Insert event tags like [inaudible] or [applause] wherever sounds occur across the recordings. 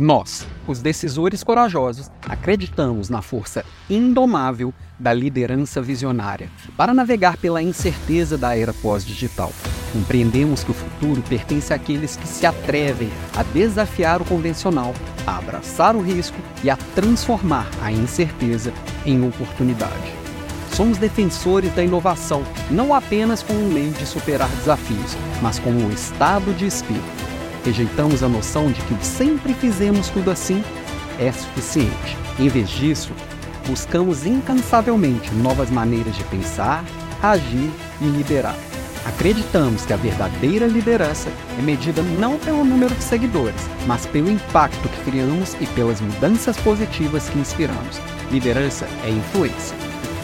Nós, os decisores corajosos, acreditamos na força indomável da liderança visionária para navegar pela incerteza da era pós-digital. Compreendemos que o futuro pertence àqueles que se atrevem a desafiar o convencional, a abraçar o risco e a transformar a incerteza em oportunidade. Somos defensores da inovação, não apenas como um meio de superar desafios, mas como um estado de espírito Rejeitamos a noção de que sempre fizemos tudo assim é suficiente. Em vez disso, buscamos incansavelmente novas maneiras de pensar, agir e liderar. Acreditamos que a verdadeira liderança é medida não pelo número de seguidores, mas pelo impacto que criamos e pelas mudanças positivas que inspiramos. Liderança é influência.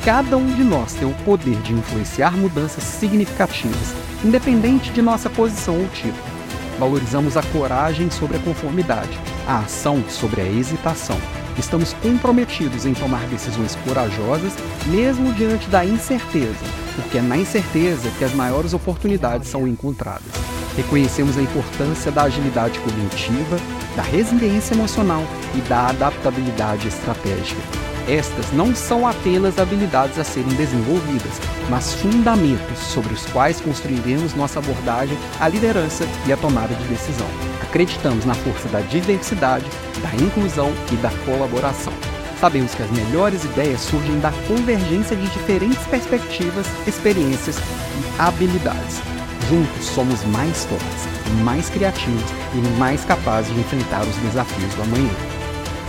Cada um de nós tem o poder de influenciar mudanças significativas, independente de nossa posição ou título. Valorizamos a coragem sobre a conformidade, a ação sobre a hesitação. Estamos comprometidos em tomar decisões corajosas, mesmo diante da incerteza, porque é na incerteza que as maiores oportunidades são encontradas. Reconhecemos a importância da agilidade cognitiva, da resiliência emocional e da adaptabilidade estratégica. Estas não são apenas habilidades a serem desenvolvidas, mas fundamentos sobre os quais construiremos nossa abordagem à liderança e à tomada de decisão. Acreditamos na força da diversidade, da inclusão e da colaboração. Sabemos que as melhores ideias surgem da convergência de diferentes perspectivas, experiências e habilidades. Juntos somos mais fortes, mais criativos e mais capazes de enfrentar os desafios do amanhã.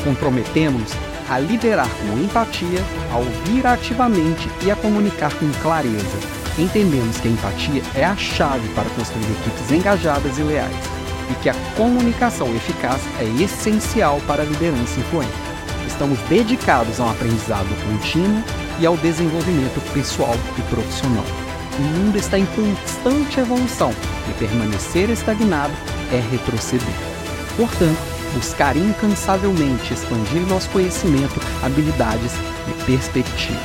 Comprometemos-nos a liderar com empatia, a ouvir ativamente e a comunicar com clareza. Entendemos que a empatia é a chave para construir equipes engajadas e leais e que a comunicação eficaz é essencial para a liderança influente. Estamos dedicados a um aprendizado contínuo e ao desenvolvimento pessoal e profissional. O mundo está em constante evolução e permanecer estagnado é retroceder. Portanto, buscar incansavelmente expandir nosso conhecimento, habilidades e perspectivas.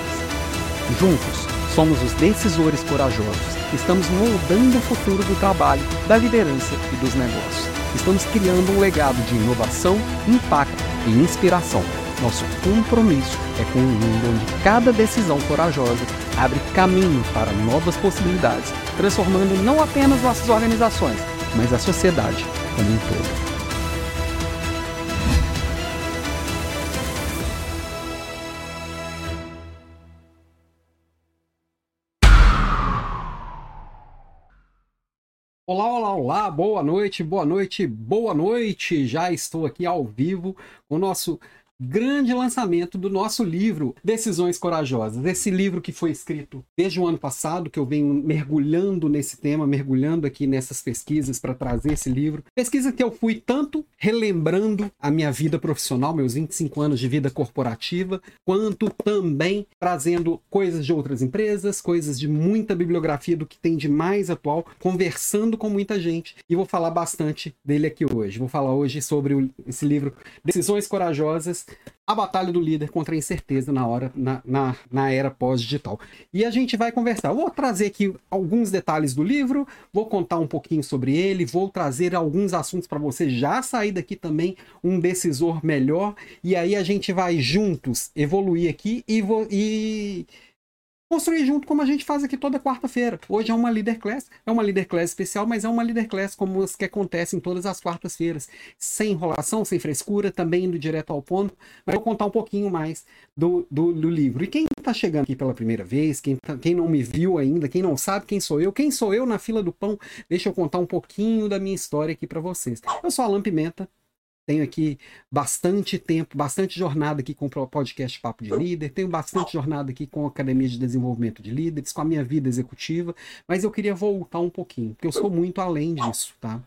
Juntos, somos os decisores corajosos. Estamos moldando o futuro do trabalho, da liderança e dos negócios. Estamos criando um legado de inovação, impacto e inspiração. Nosso compromisso é com um mundo onde cada decisão corajosa abre caminho para novas possibilidades, transformando não apenas nossas organizações, mas a sociedade como um todo. Olá, olá, olá, boa noite, boa noite, boa noite. Já estou aqui ao vivo com o nosso grande lançamento do nosso livro Decisões Corajosas. Esse livro que foi escrito desde o ano passado, que eu venho mergulhando nesse tema, mergulhando aqui nessas pesquisas para trazer esse livro. Pesquisa que eu fui tanto relembrando a minha vida profissional, meus 25 anos de vida corporativa, quanto também trazendo coisas de outras empresas, coisas de muita bibliografia do que tem de mais atual, conversando com muita gente. E vou falar bastante dele aqui hoje. Vou falar hoje sobre esse livro Decisões Corajosas a batalha do líder contra a incerteza na hora na, na, na era pós-digital. E a gente vai conversar. vou trazer aqui alguns detalhes do livro, vou contar um pouquinho sobre ele, vou trazer alguns assuntos para você já sair daqui também um decisor melhor. E aí a gente vai juntos evoluir aqui e, e construir junto como a gente faz aqui toda quarta-feira. Hoje é uma Leader Class, é uma Leader Class especial, mas é uma Leader Class como as que acontecem todas as quartas-feiras, sem enrolação, sem frescura, também indo direto ao ponto. Mas eu vou contar um pouquinho mais do, do, do livro. E quem está chegando aqui pela primeira vez, quem, tá, quem não me viu ainda, quem não sabe quem sou eu, quem sou eu na fila do pão, deixa eu contar um pouquinho da minha história aqui para vocês. Eu sou Alan Pimenta, tenho aqui bastante tempo, bastante jornada aqui com o podcast Papo de Líder, tenho bastante jornada aqui com a Academia de Desenvolvimento de Líderes, com a minha vida executiva, mas eu queria voltar um pouquinho, porque eu sou muito além disso, tá?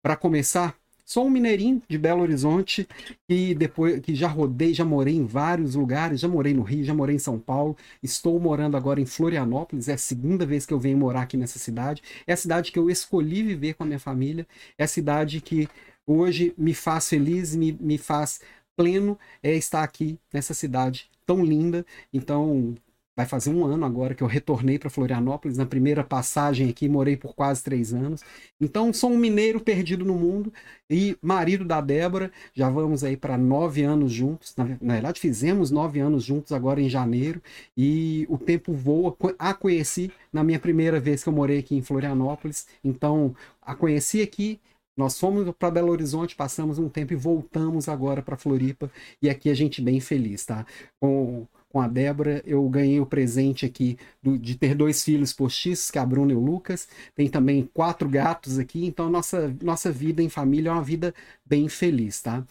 Para começar, sou um mineirinho de Belo Horizonte e depois que já rodei, já morei em vários lugares, já morei no Rio, já morei em São Paulo, estou morando agora em Florianópolis, é a segunda vez que eu venho morar aqui nessa cidade. É a cidade que eu escolhi viver com a minha família, é a cidade que hoje me faz feliz, me, me faz pleno é estar aqui nessa cidade tão linda. Então, vai fazer um ano agora que eu retornei para Florianópolis. Na primeira passagem aqui, morei por quase três anos. Então, sou um mineiro perdido no mundo e marido da Débora. Já vamos aí para nove anos juntos. Na, na, verdade, fizemos nove anos juntos agora em janeiro. E o tempo voa. A conheci na minha primeira vez que eu morei aqui em Florianópolis. Então, a conheci aqui. Nós fomos para Belo Horizonte, passamos um tempo e voltamos agora para Floripa. E aqui a gente bem feliz, tá? Com com a Débora, eu ganhei o presente aqui do, de ter dois filhos postiços, que é a Bruna e o Lucas. Tem também quatro gatos aqui, então nossa, nossa vida em família é uma vida bem feliz, tá?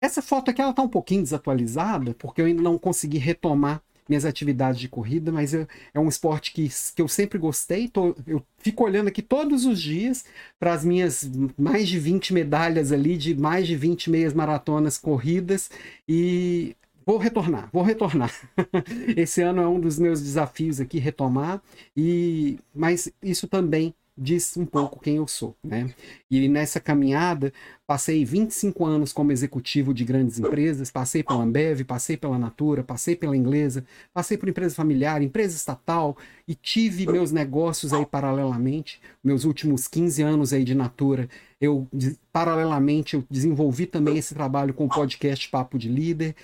Essa foto aqui ela tá um pouquinho desatualizada, porque eu ainda não consegui retomar minhas atividades de corrida, mas eu, é um esporte que, que eu sempre gostei. Tô, eu fico olhando aqui todos os dias para as minhas mais de 20 medalhas ali, de mais de 20 meias maratonas corridas, e Vou retornar, vou retornar. [laughs] Esse ano é um dos meus desafios aqui, retomar, e mas isso também diz um pouco quem eu sou, né? E nessa caminhada, passei 25 anos como executivo de grandes empresas, passei pela Ambev, passei pela Natura, passei pela Inglesa, passei por empresa familiar, empresa estatal e tive meus negócios aí paralelamente. Meus últimos 15 anos aí de Natura, eu paralelamente eu desenvolvi também esse trabalho com o podcast Papo de Líder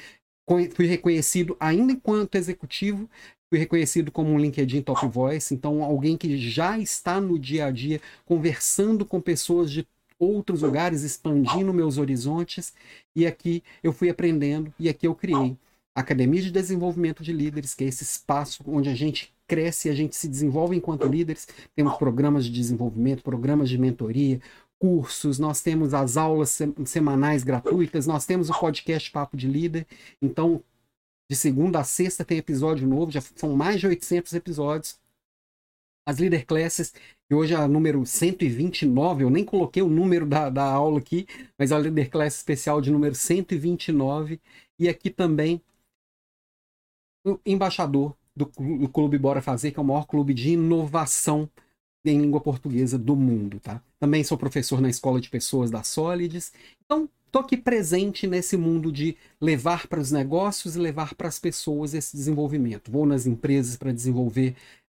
fui reconhecido ainda enquanto executivo, fui reconhecido como um LinkedIn Top Voice, então alguém que já está no dia a dia conversando com pessoas de outros lugares, expandindo meus horizontes, e aqui eu fui aprendendo e aqui eu criei a Academia de Desenvolvimento de Líderes, que é esse espaço onde a gente cresce, a gente se desenvolve enquanto líderes. Temos programas de desenvolvimento, programas de mentoria, cursos, nós temos as aulas semanais gratuitas, nós temos o podcast Papo de Líder. Então, de segunda a sexta tem episódio novo, já são mais de 800 episódios. As Leader Classes, que hoje é a número 129, eu nem coloquei o número da, da aula aqui, mas é a Leader Class especial de número 129. E aqui também o embaixador do, do Clube Bora Fazer, que é o maior clube de inovação em língua portuguesa do mundo, tá? Também sou professor na Escola de Pessoas da Solids. Então, estou aqui presente nesse mundo de levar para os negócios e levar para as pessoas esse desenvolvimento. Vou nas empresas para desenvolver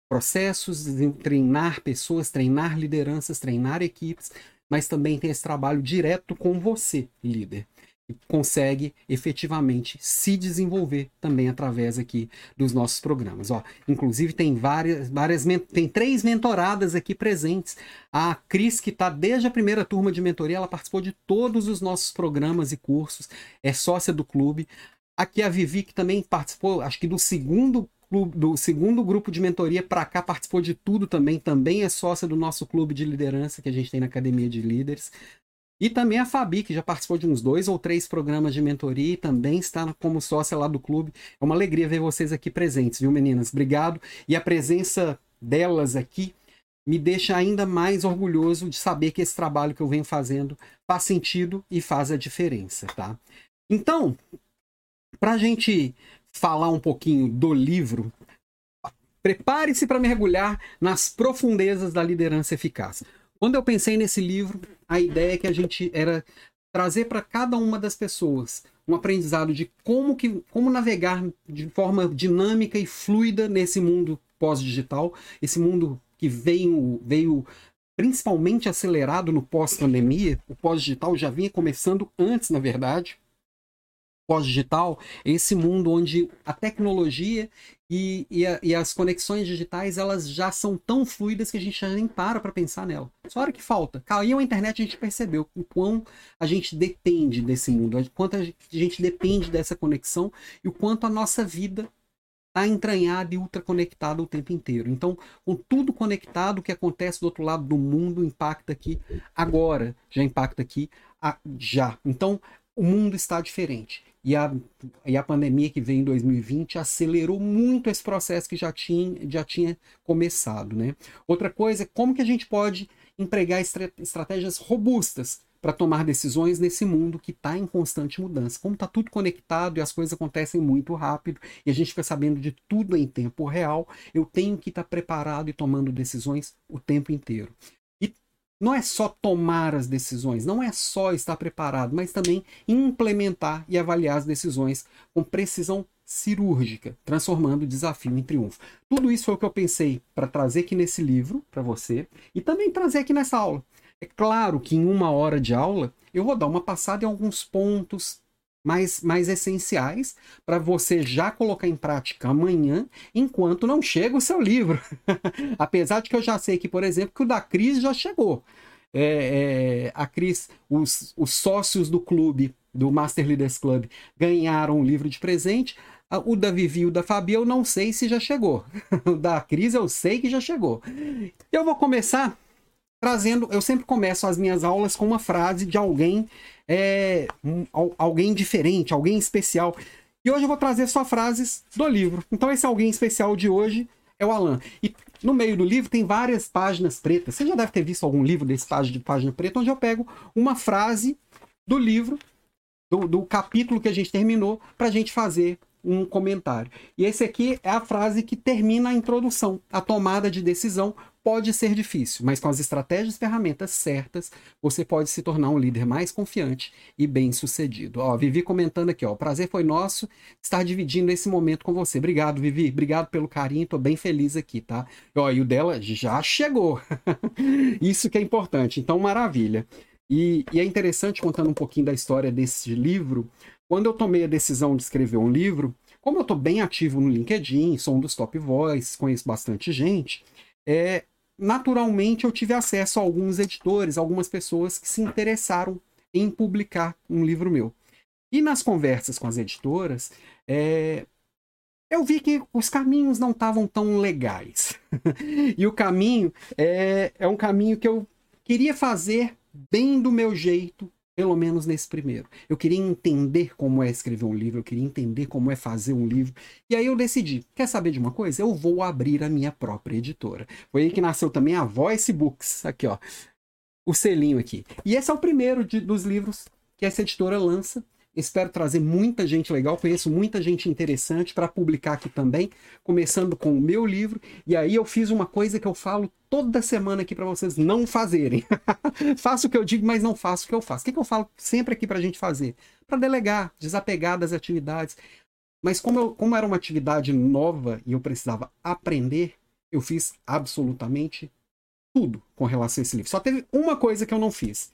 processos, treinar pessoas, treinar lideranças, treinar equipes, mas também tem esse trabalho direto com você, líder consegue efetivamente se desenvolver também através aqui dos nossos programas. Ó, inclusive tem várias, várias tem três mentoradas aqui presentes. A Cris, que está desde a primeira turma de mentoria, ela participou de todos os nossos programas e cursos, é sócia do clube. Aqui a Vivi, que também participou, acho que do segundo do segundo grupo de mentoria para cá, participou de tudo também, também é sócia do nosso clube de liderança que a gente tem na Academia de Líderes. E também a Fabi, que já participou de uns dois ou três programas de mentoria e também está como sócia lá do clube. É uma alegria ver vocês aqui presentes, viu, meninas? Obrigado. E a presença delas aqui me deixa ainda mais orgulhoso de saber que esse trabalho que eu venho fazendo faz sentido e faz a diferença, tá? Então, para a gente falar um pouquinho do livro, prepare-se para mergulhar nas profundezas da liderança eficaz. Quando eu pensei nesse livro, a ideia é que a gente era trazer para cada uma das pessoas um aprendizado de como que como navegar de forma dinâmica e fluida nesse mundo pós-digital, esse mundo que veio veio principalmente acelerado no pós-pandemia. O pós-digital já vinha começando antes, na verdade, pós-digital, esse mundo onde a tecnologia e, e, a, e, as conexões digitais elas já são tão fluidas que a gente já nem para para pensar nela. Só hora que falta. Caiu a internet, a gente percebeu o quão a gente depende desse mundo, o quanto a gente depende dessa conexão e o quanto a nossa vida está entranhada e ultraconectada o tempo inteiro. Então, com tudo conectado, o que acontece do outro lado do mundo impacta aqui agora, já impacta aqui já. Então, o mundo está diferente. E a, e a pandemia que veio em 2020 acelerou muito esse processo que já tinha, já tinha começado. Né? Outra coisa é como que a gente pode empregar estra estratégias robustas para tomar decisões nesse mundo que está em constante mudança. Como está tudo conectado e as coisas acontecem muito rápido e a gente fica sabendo de tudo em tempo real, eu tenho que estar tá preparado e tomando decisões o tempo inteiro não é só tomar as decisões, não é só estar preparado, mas também implementar e avaliar as decisões com precisão cirúrgica, transformando o desafio em triunfo. Tudo isso foi o que eu pensei para trazer aqui nesse livro para você e também trazer aqui nessa aula. É claro que em uma hora de aula eu vou dar uma passada em alguns pontos mais, mais essenciais para você já colocar em prática amanhã, enquanto não chega o seu livro. [laughs] Apesar de que eu já sei que, por exemplo, que o da Cris já chegou. É, é, a Cris, os, os sócios do clube, do Master Leaders Club, ganharam um livro de presente. O da Vivi e o da Fabi eu não sei se já chegou. [laughs] O da Cris eu sei que já chegou. Eu vou começar trazendo. Eu sempre começo as minhas aulas com uma frase de alguém, é, um, alguém diferente, alguém especial. E hoje eu vou trazer só frases do livro. Então, esse alguém especial de hoje é o Alan. E no meio do livro tem várias páginas pretas. Você já deve ter visto algum livro desse página de página preta, onde eu pego uma frase do livro, do, do capítulo que a gente terminou, para a gente fazer um comentário. E esse aqui é a frase que termina a introdução. A tomada de decisão pode ser difícil, mas com as estratégias e ferramentas certas, você pode se tornar um líder mais confiante e bem-sucedido. Ó, Vivi comentando aqui, ó, o prazer foi nosso estar dividindo esse momento com você. Obrigado, Vivi. Obrigado pelo carinho, tô bem feliz aqui, tá? Ó, e o dela já chegou. [laughs] Isso que é importante. Então, maravilha. E, e é interessante contando um pouquinho da história desse livro, quando eu tomei a decisão de escrever um livro, como eu estou bem ativo no LinkedIn, sou um dos top voices, conheço bastante gente, é, naturalmente eu tive acesso a alguns editores, algumas pessoas que se interessaram em publicar um livro meu. E nas conversas com as editoras, é, eu vi que os caminhos não estavam tão legais. [laughs] e o caminho é, é um caminho que eu queria fazer bem do meu jeito, pelo menos nesse primeiro. Eu queria entender como é escrever um livro, eu queria entender como é fazer um livro. E aí eu decidi, quer saber de uma coisa? Eu vou abrir a minha própria editora. Foi aí que nasceu também a Voice Books, aqui ó, o selinho aqui. E esse é o primeiro de, dos livros que essa editora lança. Espero trazer muita gente legal, conheço muita gente interessante para publicar aqui também, começando com o meu livro. E aí eu fiz uma coisa que eu falo toda semana aqui para vocês não fazerem. [laughs] faço o que eu digo, mas não faço o que eu faço. O que, que eu falo sempre aqui para a gente fazer? Para delegar, desapegar das atividades. Mas como, eu, como era uma atividade nova e eu precisava aprender, eu fiz absolutamente tudo com relação a esse livro. Só teve uma coisa que eu não fiz.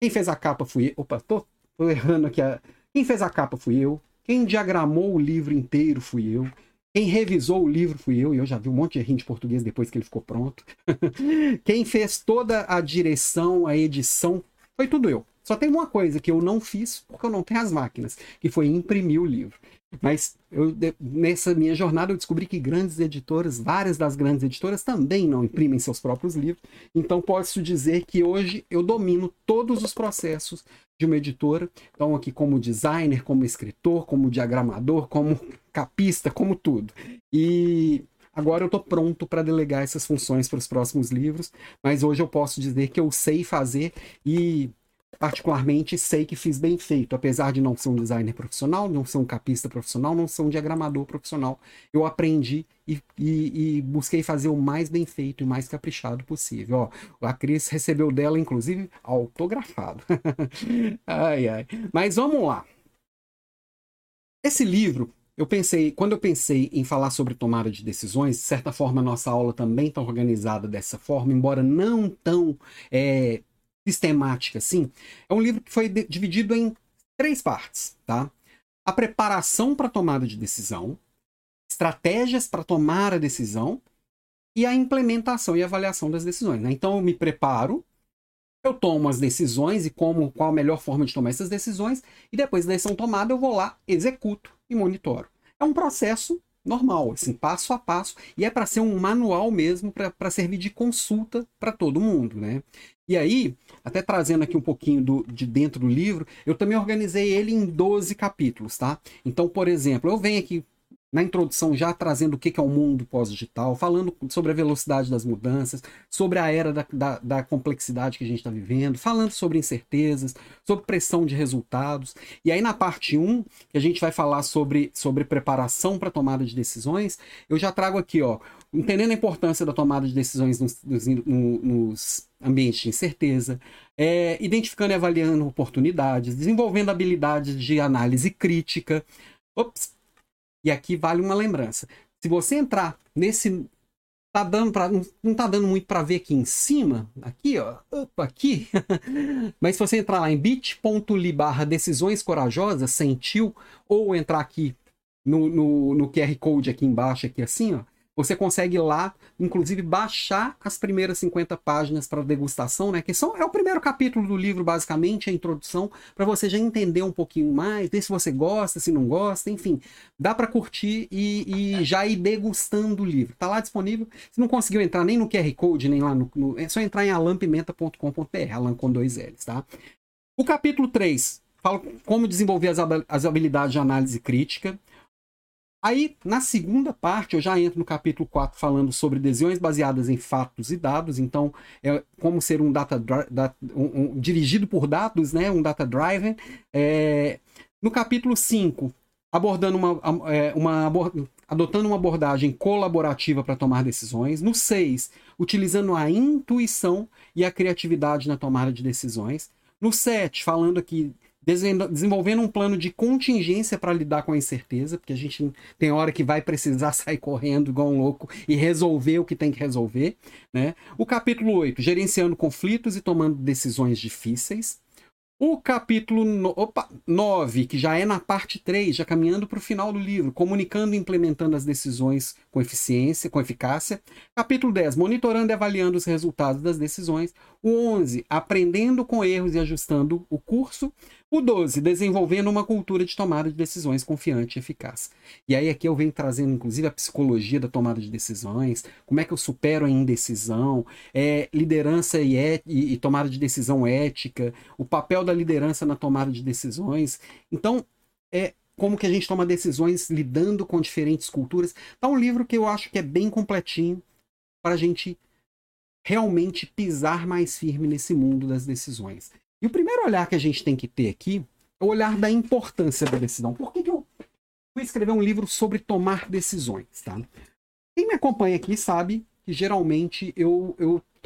Quem fez a capa fui. Opa, tô, tô errando aqui a, quem fez a capa fui eu. Quem diagramou o livro inteiro fui eu. Quem revisou o livro fui eu, e eu já vi um monte de errinho de português depois que ele ficou pronto. [laughs] Quem fez toda a direção, a edição, foi tudo eu. Só tem uma coisa que eu não fiz, porque eu não tenho as máquinas, que foi imprimir o livro. Mas eu, nessa minha jornada eu descobri que grandes editoras, várias das grandes editoras também não imprimem seus próprios livros. Então posso dizer que hoje eu domino todos os processos de uma editora. Então aqui como designer, como escritor, como diagramador, como capista, como tudo. E agora eu estou pronto para delegar essas funções para os próximos livros, mas hoje eu posso dizer que eu sei fazer e particularmente sei que fiz bem feito, apesar de não ser um designer profissional, não ser um capista profissional, não ser um diagramador profissional. Eu aprendi e, e, e, busquei fazer o mais bem feito e mais caprichado possível. Ó, a Cris recebeu dela, inclusive, autografado. [laughs] ai, ai. Mas vamos lá. Esse livro, eu pensei, quando eu pensei em falar sobre tomada de decisões, de certa forma nossa aula também está organizada dessa forma, embora não tão é, sistemática, assim, é um livro que foi dividido em três partes, tá? A preparação para a tomada de decisão, estratégias para tomar a decisão e a implementação e avaliação das decisões. Né? Então eu me preparo, eu tomo as decisões e como qual a melhor forma de tomar essas decisões e depois da decisão tomada eu vou lá, executo e monitoro. É um processo normal, assim, passo a passo, e é para ser um manual mesmo, para servir de consulta para todo mundo, né? E aí, até trazendo aqui um pouquinho do, de dentro do livro, eu também organizei ele em 12 capítulos, tá? Então, por exemplo, eu venho aqui na introdução já trazendo o que é o mundo pós-digital, falando sobre a velocidade das mudanças, sobre a era da, da, da complexidade que a gente está vivendo, falando sobre incertezas, sobre pressão de resultados. E aí na parte 1, que a gente vai falar sobre, sobre preparação para tomada de decisões, eu já trago aqui, ó, entendendo a importância da tomada de decisões nos, nos, nos ambientes de incerteza, é, identificando e avaliando oportunidades, desenvolvendo habilidades de análise crítica. Ops, E aqui vale uma lembrança. Se você entrar nesse tá dando para não tá dando muito para ver aqui em cima, aqui ó, opa, aqui. [laughs] Mas se você entrar lá em bit.ly barra decisões corajosas, sentiu, ou entrar aqui no, no, no QR Code aqui embaixo, aqui assim, ó, você consegue lá, inclusive, baixar as primeiras 50 páginas para degustação, né? Que são, é o primeiro capítulo do livro, basicamente, a introdução, para você já entender um pouquinho mais, ver se você gosta, se não gosta, enfim. Dá para curtir e, e, já ir degustando o livro. Tá lá disponível. Se não conseguiu entrar nem no QR Code, nem lá no. no é só entrar em alampimenta.com.br, alan com dois L's, tá? O capítulo 3 fala como desenvolver as habilidades de análise crítica. Aí, na segunda parte, eu já entro no capítulo 4 falando sobre decisões baseadas em fatos e dados. Então, é como ser um data, um, um, dirigido por dados, né? um data driven. É, no capítulo 5, abordando uma, é, uma, adotando uma abordagem colaborativa para tomar decisões. No 6, utilizando a intuição e a criatividade na tomada de decisões. No 7, falando aqui desenvolvendo um plano de contingência para lidar com a incerteza, porque a gente tem hora que vai precisar [laughs] sair correndo igual um louco e resolver o que tem que resolver. Né? O capítulo 8, gerenciando conflitos e tomando decisões difíceis. O capítulo no, opa, 9, que já é na parte 3, já caminhando para o final do livro, comunicando e implementando as decisões com eficiência, com eficácia. Capítulo 10, monitorando e avaliando os resultados das decisões. O 11, aprendendo com erros e ajustando o curso. O 12, desenvolvendo uma cultura de tomada de decisões confiante e eficaz. E aí aqui eu venho trazendo, inclusive, a psicologia da tomada de decisões, como é que eu supero a indecisão, é, liderança e, et, e, e tomada de decisão ética, o papel da liderança na tomada de decisões. Então, é como que a gente toma decisões lidando com diferentes culturas. Tá um livro que eu acho que é bem completinho para a gente realmente pisar mais firme nesse mundo das decisões. E o primeiro olhar que a gente tem que ter aqui é o olhar da importância da decisão. Por que, que eu fui escrever um livro sobre tomar decisões, tá? Quem me acompanha aqui sabe que geralmente eu,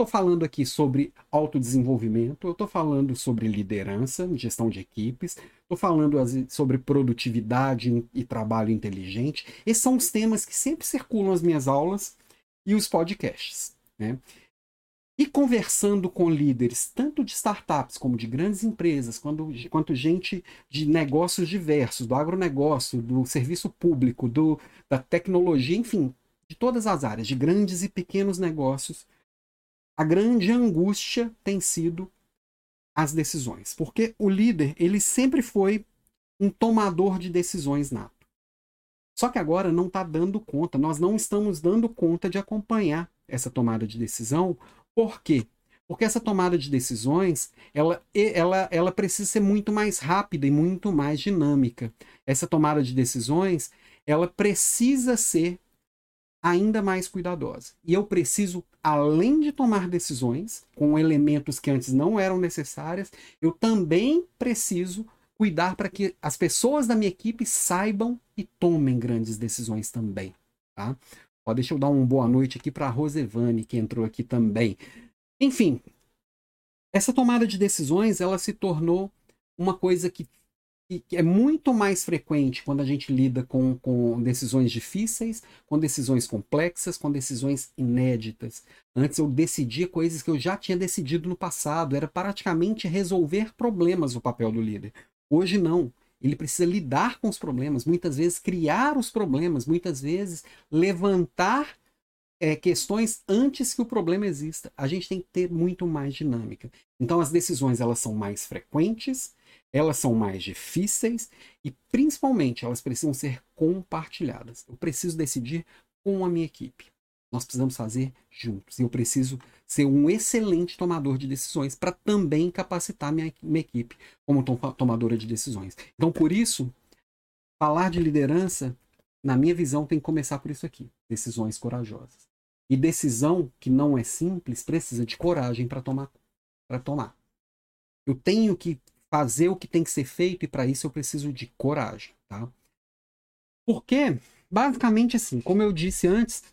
tô falando aqui sobre autodesenvolvimento, eu tô falando sobre liderança, gestão de equipes, tô falando sobre produtividade e trabalho inteligente. Esses são os temas que sempre circulam as minhas aulas e os podcasts, né? E conversando com líderes, tanto de startups como de grandes empresas, quando, quanto gente de negócios diversos, do agronegócio, do serviço público, do, da tecnologia, enfim, de todas as áreas, de grandes e pequenos negócios, a grande angústia tem sido as decisões. Porque o líder, ele sempre foi um tomador de decisões nato. Só que agora não está dando conta, nós não estamos dando conta de acompanhar essa tomada de decisão por quê? Porque essa tomada de decisões, ela, ela, ela precisa ser muito mais rápida e muito mais dinâmica. Essa tomada de decisões, ela precisa ser ainda mais cuidadosa. E eu preciso, além de tomar decisões com elementos que antes não eram necessárias, eu também preciso cuidar para que as pessoas da minha equipe saibam e tomem grandes decisões também. Tá? Ó, deixa eu dar uma boa noite aqui para a Rosevane, que entrou aqui também. Enfim, essa tomada de decisões ela se tornou uma coisa que, que é muito mais frequente quando a gente lida com, com decisões difíceis, com decisões complexas, com decisões inéditas. Antes eu decidia coisas que eu já tinha decidido no passado, era praticamente resolver problemas o papel do líder. Hoje não. Ele precisa lidar com os problemas, muitas vezes criar os problemas, muitas vezes levantar é, questões antes que o problema exista. A gente tem que ter muito mais dinâmica. Então as decisões elas são mais frequentes, elas são mais difíceis e principalmente elas precisam ser compartilhadas. Eu preciso decidir com a minha equipe. Nós precisamos fazer juntos. E eu preciso ser um excelente tomador de decisões para também capacitar minha, minha equipe como tomadora de decisões. Então, por isso, falar de liderança, na minha visão, tem que começar por isso aqui: decisões corajosas. E decisão que não é simples precisa de coragem para tomar. Para tomar. Eu tenho que fazer o que tem que ser feito e para isso eu preciso de coragem, tá? Porque, basicamente assim, como eu disse antes,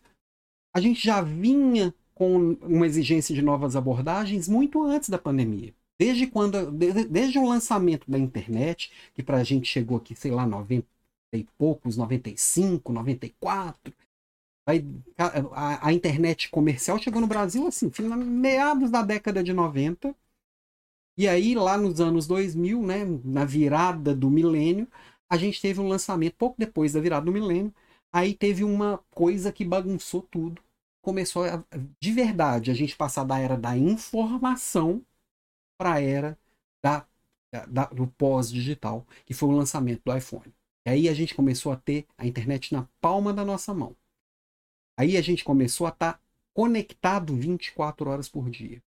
a gente já vinha com uma exigência de novas abordagens muito antes da pandemia. Desde quando, desde, desde o lançamento da internet, que para a gente chegou aqui, sei lá, 90, e poucos, 95, 94. Vai, a, a, internet comercial chegou no Brasil assim, meados da década de 90. E aí, lá nos anos 2000, né, na virada do milênio, a gente teve um lançamento, pouco depois da virada do milênio, aí teve uma coisa que bagunçou tudo. Começou a, de verdade a gente passar da era da informação para a era da, da, do pós-digital, que foi o lançamento do iPhone. E aí a gente começou a ter a internet na palma da nossa mão. Aí a gente começou a estar tá conectado 24 horas por dia.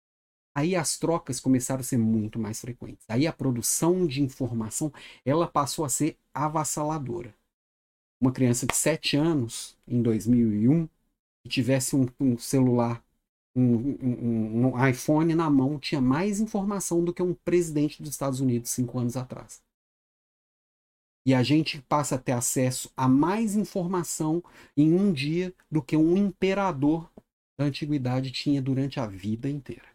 Aí as trocas começaram a ser muito mais frequentes. Aí a produção de informação ela passou a ser avassaladora. Uma criança de 7 anos, em 2001, tivesse um, um celular um, um, um, iPhone na mão tinha mais informação do que um presidente dos Estados Unidos cinco anos atrás. E a gente passa a ter acesso a mais informação em um dia do que um imperador da antiguidade tinha durante a vida inteira.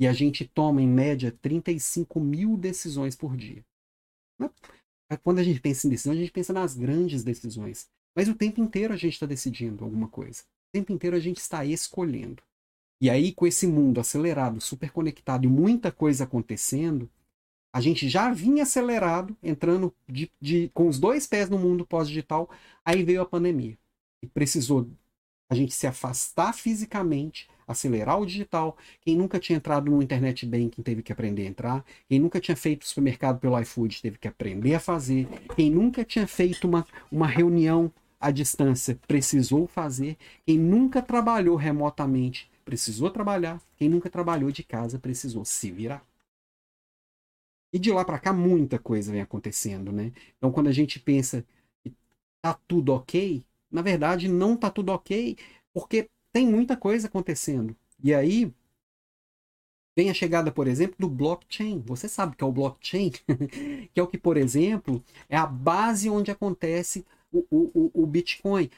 E a gente toma, em média, 35 mil decisões por dia. Quando a gente pensa em decisão, a gente pensa nas grandes decisões. Mas o tempo inteiro a gente está decidindo alguma coisa. O tempo inteiro a gente está escolhendo. E aí, com esse mundo acelerado, super conectado e muita coisa acontecendo, a gente já vinha acelerado, entrando de, de, com os dois pés no mundo pós-digital, aí veio a pandemia. E precisou a gente se afastar fisicamente, acelerar o digital. Quem nunca tinha entrado no internet banking teve que aprender a entrar. Quem nunca tinha feito supermercado pelo iFood teve que aprender a fazer. Quem nunca tinha feito uma, uma reunião à distância precisou fazer. Quem nunca trabalhou remotamente precisou trabalhar. Quem nunca trabalhou de casa precisou se virar. E de lá para cá muita coisa vem acontecendo, né? Então quando a gente pensa que tá tudo ok, na verdade não tá tudo ok, porque tem muita coisa acontecendo. E aí vem a chegada, por exemplo, do blockchain. Você sabe que é o blockchain, [laughs] que é o que, por exemplo, é a base onde acontece o, o, o Bitcoin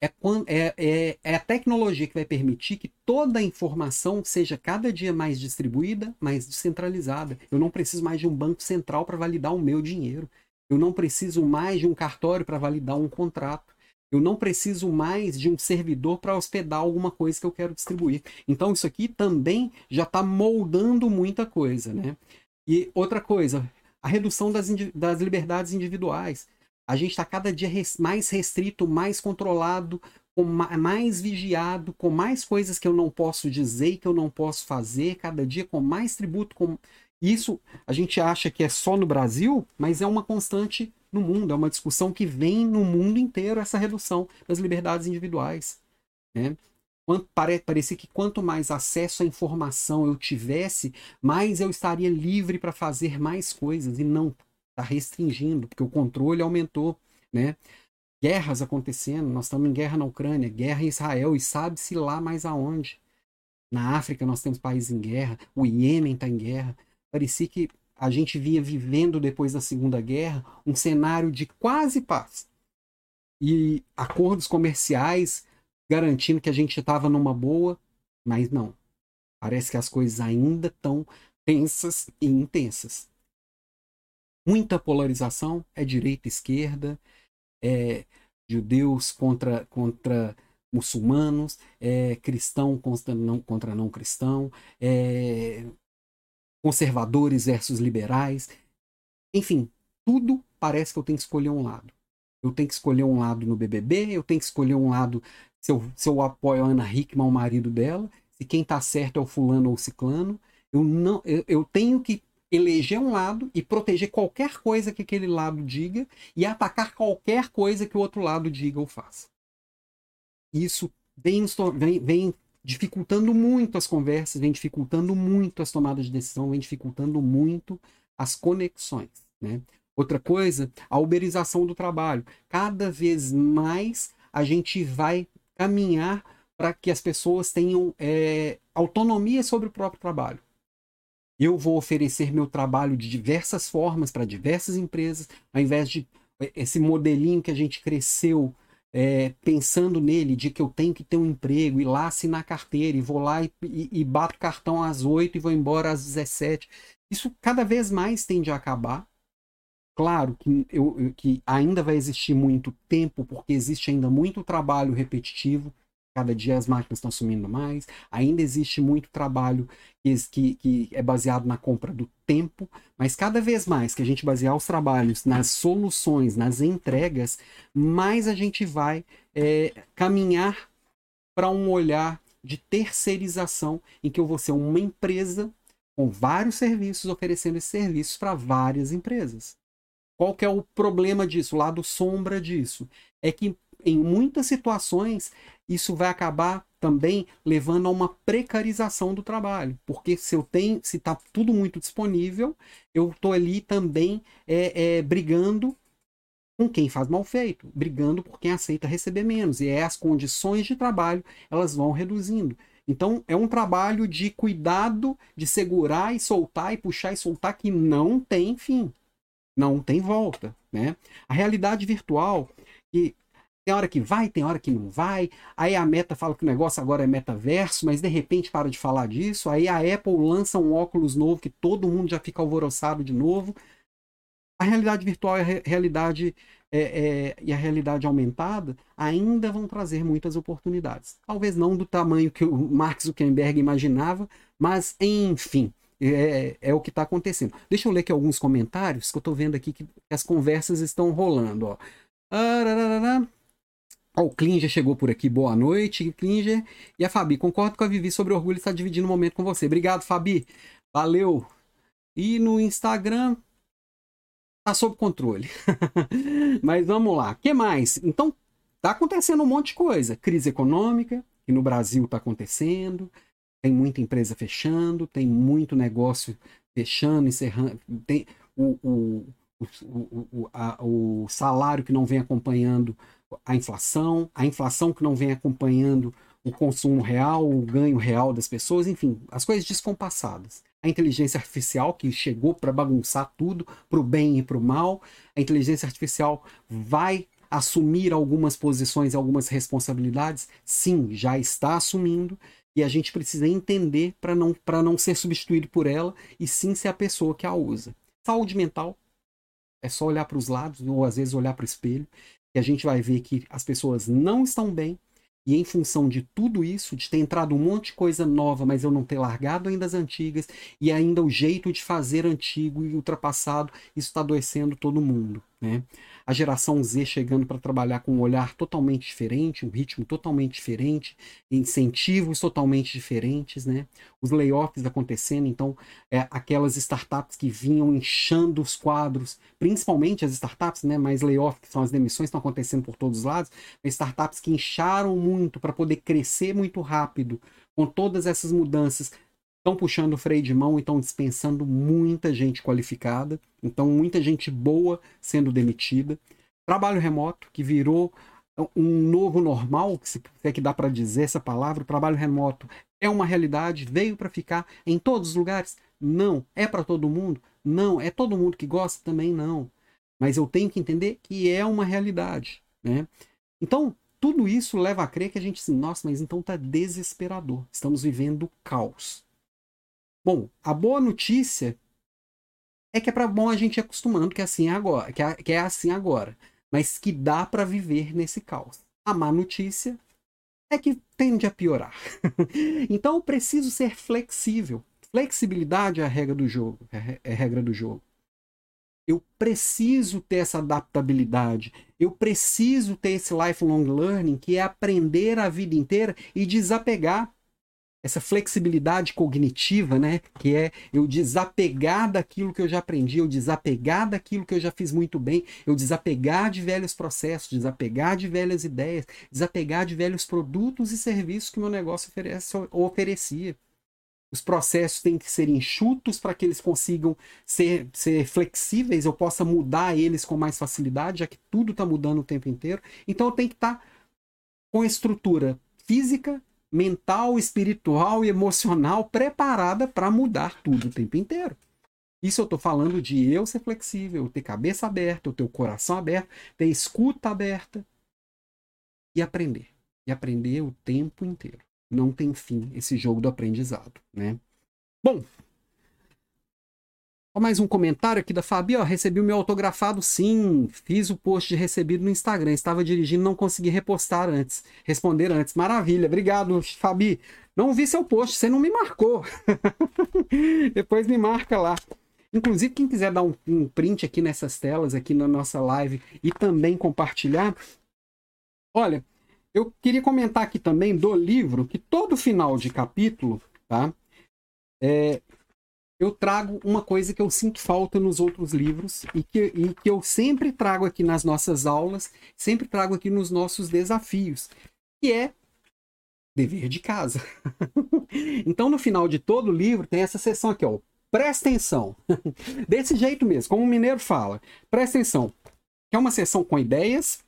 é, é, é, é, a tecnologia que vai permitir que toda a informação seja cada dia mais distribuída, mais descentralizada. Eu não preciso mais de um banco central para validar o meu dinheiro. Eu não preciso mais de um cartório para validar um contrato. Eu não preciso mais de um servidor para hospedar alguma coisa que eu quero distribuir. Então, isso aqui também já está moldando muita coisa. Né? E outra coisa, a redução das, das liberdades individuais a gente está cada dia mais restrito, mais controlado, com mais vigiado, com mais coisas que eu não posso dizer e que eu não posso fazer, cada dia com mais tributo. Com... Isso a gente acha que é só no Brasil, mas é uma constante no mundo, é uma discussão que vem no mundo inteiro essa redução das liberdades individuais. Né? Pare, parecia que quanto mais acesso à informação eu tivesse, mais eu estaria livre para fazer mais coisas. E não, está restringindo, porque o controle aumentou, né? Guerras acontecendo, nós estamos em guerra na Ucrânia, guerra em Israel e sabe-se lá mais aonde. Na África nós temos países em guerra, o Iêmen está em guerra. Parecia que a gente via vivendo depois da Segunda Guerra um cenário de quase paz. E acordos comerciais garantindo que a gente estava numa boa, mas não. Parece que as coisas ainda estão tensas e intensas muita polarização, é direita esquerda, é judeus contra, contra muçulmanos, é cristão contra não, contra não cristão, é conservadores versus liberais. Enfim, tudo parece que eu tenho que escolher um lado. Eu tenho que escolher um lado no BBB, eu tenho que escolher um lado se eu, se eu apoio a Ana Hickman, o marido dela, se quem tá certo é o fulano ou o ciclano. Eu, não, eu, eu tenho que eleger um lado e proteger qualquer coisa que aquele lado diga e atacar qualquer coisa que o outro lado diga ou faça. Isso vem, vem, vem dificultando muito as conversas, vem dificultando muito as tomadas de decisão, vem dificultando muito as conexões. Né? Outra coisa, a uberização do trabalho. Cada vez mais a gente vai caminhar para que as pessoas tenham é, autonomia sobre o próprio trabalho. Eu vou oferecer meu trabalho de diversas formas para diversas empresas, ao invés de é, esse modelinho que a gente cresceu é, pensando nele, de que eu tenho que ter um emprego, ir lá assinar carteira, e vou lá e, e, e bato cartão às 8 e vou embora às 17. Isso cada vez mais tende a acabar. Claro que, eu, que ainda vai existir muito tempo, porque existe ainda muito trabalho repetitivo, cada dia as máquinas estão sumindo mais, ainda existe muito trabalho que, que, é baseado na compra do tempo, mas cada vez mais que a gente basear os trabalhos nas soluções, nas entregas, mais a gente vai é, caminhar para um olhar de terceirização, em que eu vou ser uma empresa com vários serviços oferecendo esses serviços para várias empresas. Qual que é o problema disso, o lado sombra disso? É que em muitas situações isso vai acabar também levando a uma precarização do trabalho, porque se eu tenho, se está tudo muito disponível, eu estou ali também é, é, brigando com quem faz mal feito, brigando por quem aceita receber menos, e é as condições de trabalho elas vão reduzindo. Então é um trabalho de cuidado, de segurar e soltar e puxar e soltar que não tem fim não tem volta, né? A realidade virtual, e tem hora que vai, tem hora que não vai. Aí a Meta fala que o negócio agora é metaverso, mas de repente para de falar disso. Aí a Apple lança um óculos novo que todo mundo já fica alvoroçado de novo. A realidade virtual e a realidade é, é, e a realidade aumentada ainda vão trazer muitas oportunidades. Talvez não do tamanho que o Mark Zuckerberg imaginava, mas enfim, é, é o que está acontecendo. Deixa eu ler aqui alguns comentários que eu estou vendo aqui que as conversas estão rolando. Ó. Ó, o Klinger chegou por aqui, boa noite, Klinger. E a Fabi, concordo com a Vivi sobre orgulho estar dividindo o momento com você. Obrigado, Fabi. Valeu. E no Instagram, tá sob controle. [laughs] Mas vamos lá. que mais? Então, tá acontecendo um monte de coisa. Crise econômica, que no Brasil está acontecendo tem muita empresa fechando, tem muito negócio fechando, encerrando, tem o, o, o, o, a, o salário que não vem acompanhando a inflação, a inflação que não vem acompanhando o consumo real, o ganho real das pessoas, enfim, as coisas descompassadas. A inteligência artificial que chegou para bagunçar tudo, para o bem e para o mal. A inteligência artificial vai assumir algumas posições, algumas responsabilidades? Sim, já está assumindo e a gente precisa entender para não, não ser substituído por ela e sim ser a pessoa que a usa. Saúde mental é só olhar para os lados ou às vezes olhar para o espelho a gente vai ver que as pessoas não estão bem e em função de tudo isso, de ter entrado um monte de coisa nova, mas eu não ter largado ainda as antigas, e ainda o jeito de fazer antigo e ultrapassado, isso está adoecendo todo mundo. Né? A geração Z chegando para trabalhar com um olhar totalmente diferente, um ritmo totalmente diferente, incentivos totalmente diferentes, né? Os layoffs acontecendo, então é, aquelas startups que vinham inchando os quadros, principalmente as startups, né? Mas layoff, que são as demissões, estão acontecendo por todos os lados, startups que incharam muito para poder crescer muito rápido, com todas essas mudanças, estão puxando freio de mão e estão dispensando muita gente qualificada, então muita gente boa sendo demitida. Trabalho remoto, que virou um novo normal, se é que dá para dizer essa palavra, trabalho remoto é uma realidade, veio para ficar em todos os lugares? Não. É para todo mundo? Não. É todo mundo que gosta? Também não. Mas eu tenho que entender que é uma realidade. Né? Então, tudo isso leva a crer que a gente, nossa, mas então tá desesperador. Estamos vivendo caos. Bom, a boa notícia é que é para bom a gente ir acostumando que é assim agora, que é, que é assim agora, mas que dá para viver nesse caos. A má notícia é que tende a piorar. [laughs] então eu preciso ser flexível. Flexibilidade é a regra do jogo, é, é a regra do jogo. Eu preciso ter essa adaptabilidade. Eu preciso ter esse lifelong learning, que é aprender a vida inteira e desapegar essa flexibilidade cognitiva, né? Que é eu desapegar daquilo que eu já aprendi, eu desapegar daquilo que eu já fiz muito bem, eu desapegar de velhos processos, desapegar de velhas ideias, desapegar de velhos produtos e serviços que meu negócio oferece, oferecia. Os processos têm que ser enxutos para que eles consigam ser, ser flexíveis, eu possa mudar eles com mais facilidade, já que tudo está mudando o tempo inteiro. Então eu tenho que estar tá com estrutura física, mental, espiritual e emocional preparada para mudar tudo o tempo inteiro. Isso eu estou falando de eu ser flexível, ter cabeça aberta, ter o coração aberto, ter escuta aberta e aprender. E aprender o tempo inteiro. Não tem fim esse jogo do aprendizado, né? Bom, mais um comentário aqui da Fabi, ó, recebi o meu autografado sim, fiz o post de recebido no Instagram, estava dirigindo, não consegui repostar antes, responder antes. Maravilha, obrigado, Fabi. Não vi seu post, você não me marcou. [laughs] Depois me marca lá. Inclusive, quem quiser dar um, um, print aqui nessas telas, aqui na nossa live, e também compartilhar. Olha, eu queria comentar aqui também do livro, que todo final de capítulo, tá? É, eu trago uma coisa que eu sinto falta nos outros livros e que, e que eu sempre trago aqui nas nossas aulas, sempre trago aqui nos nossos desafios, que é dever de casa. [laughs] então, no final de todo o livro, tem essa seção aqui, ó. Presta atenção. [laughs] Desse jeito mesmo, como o mineiro fala. Presta atenção. Que é uma sessão com ideias,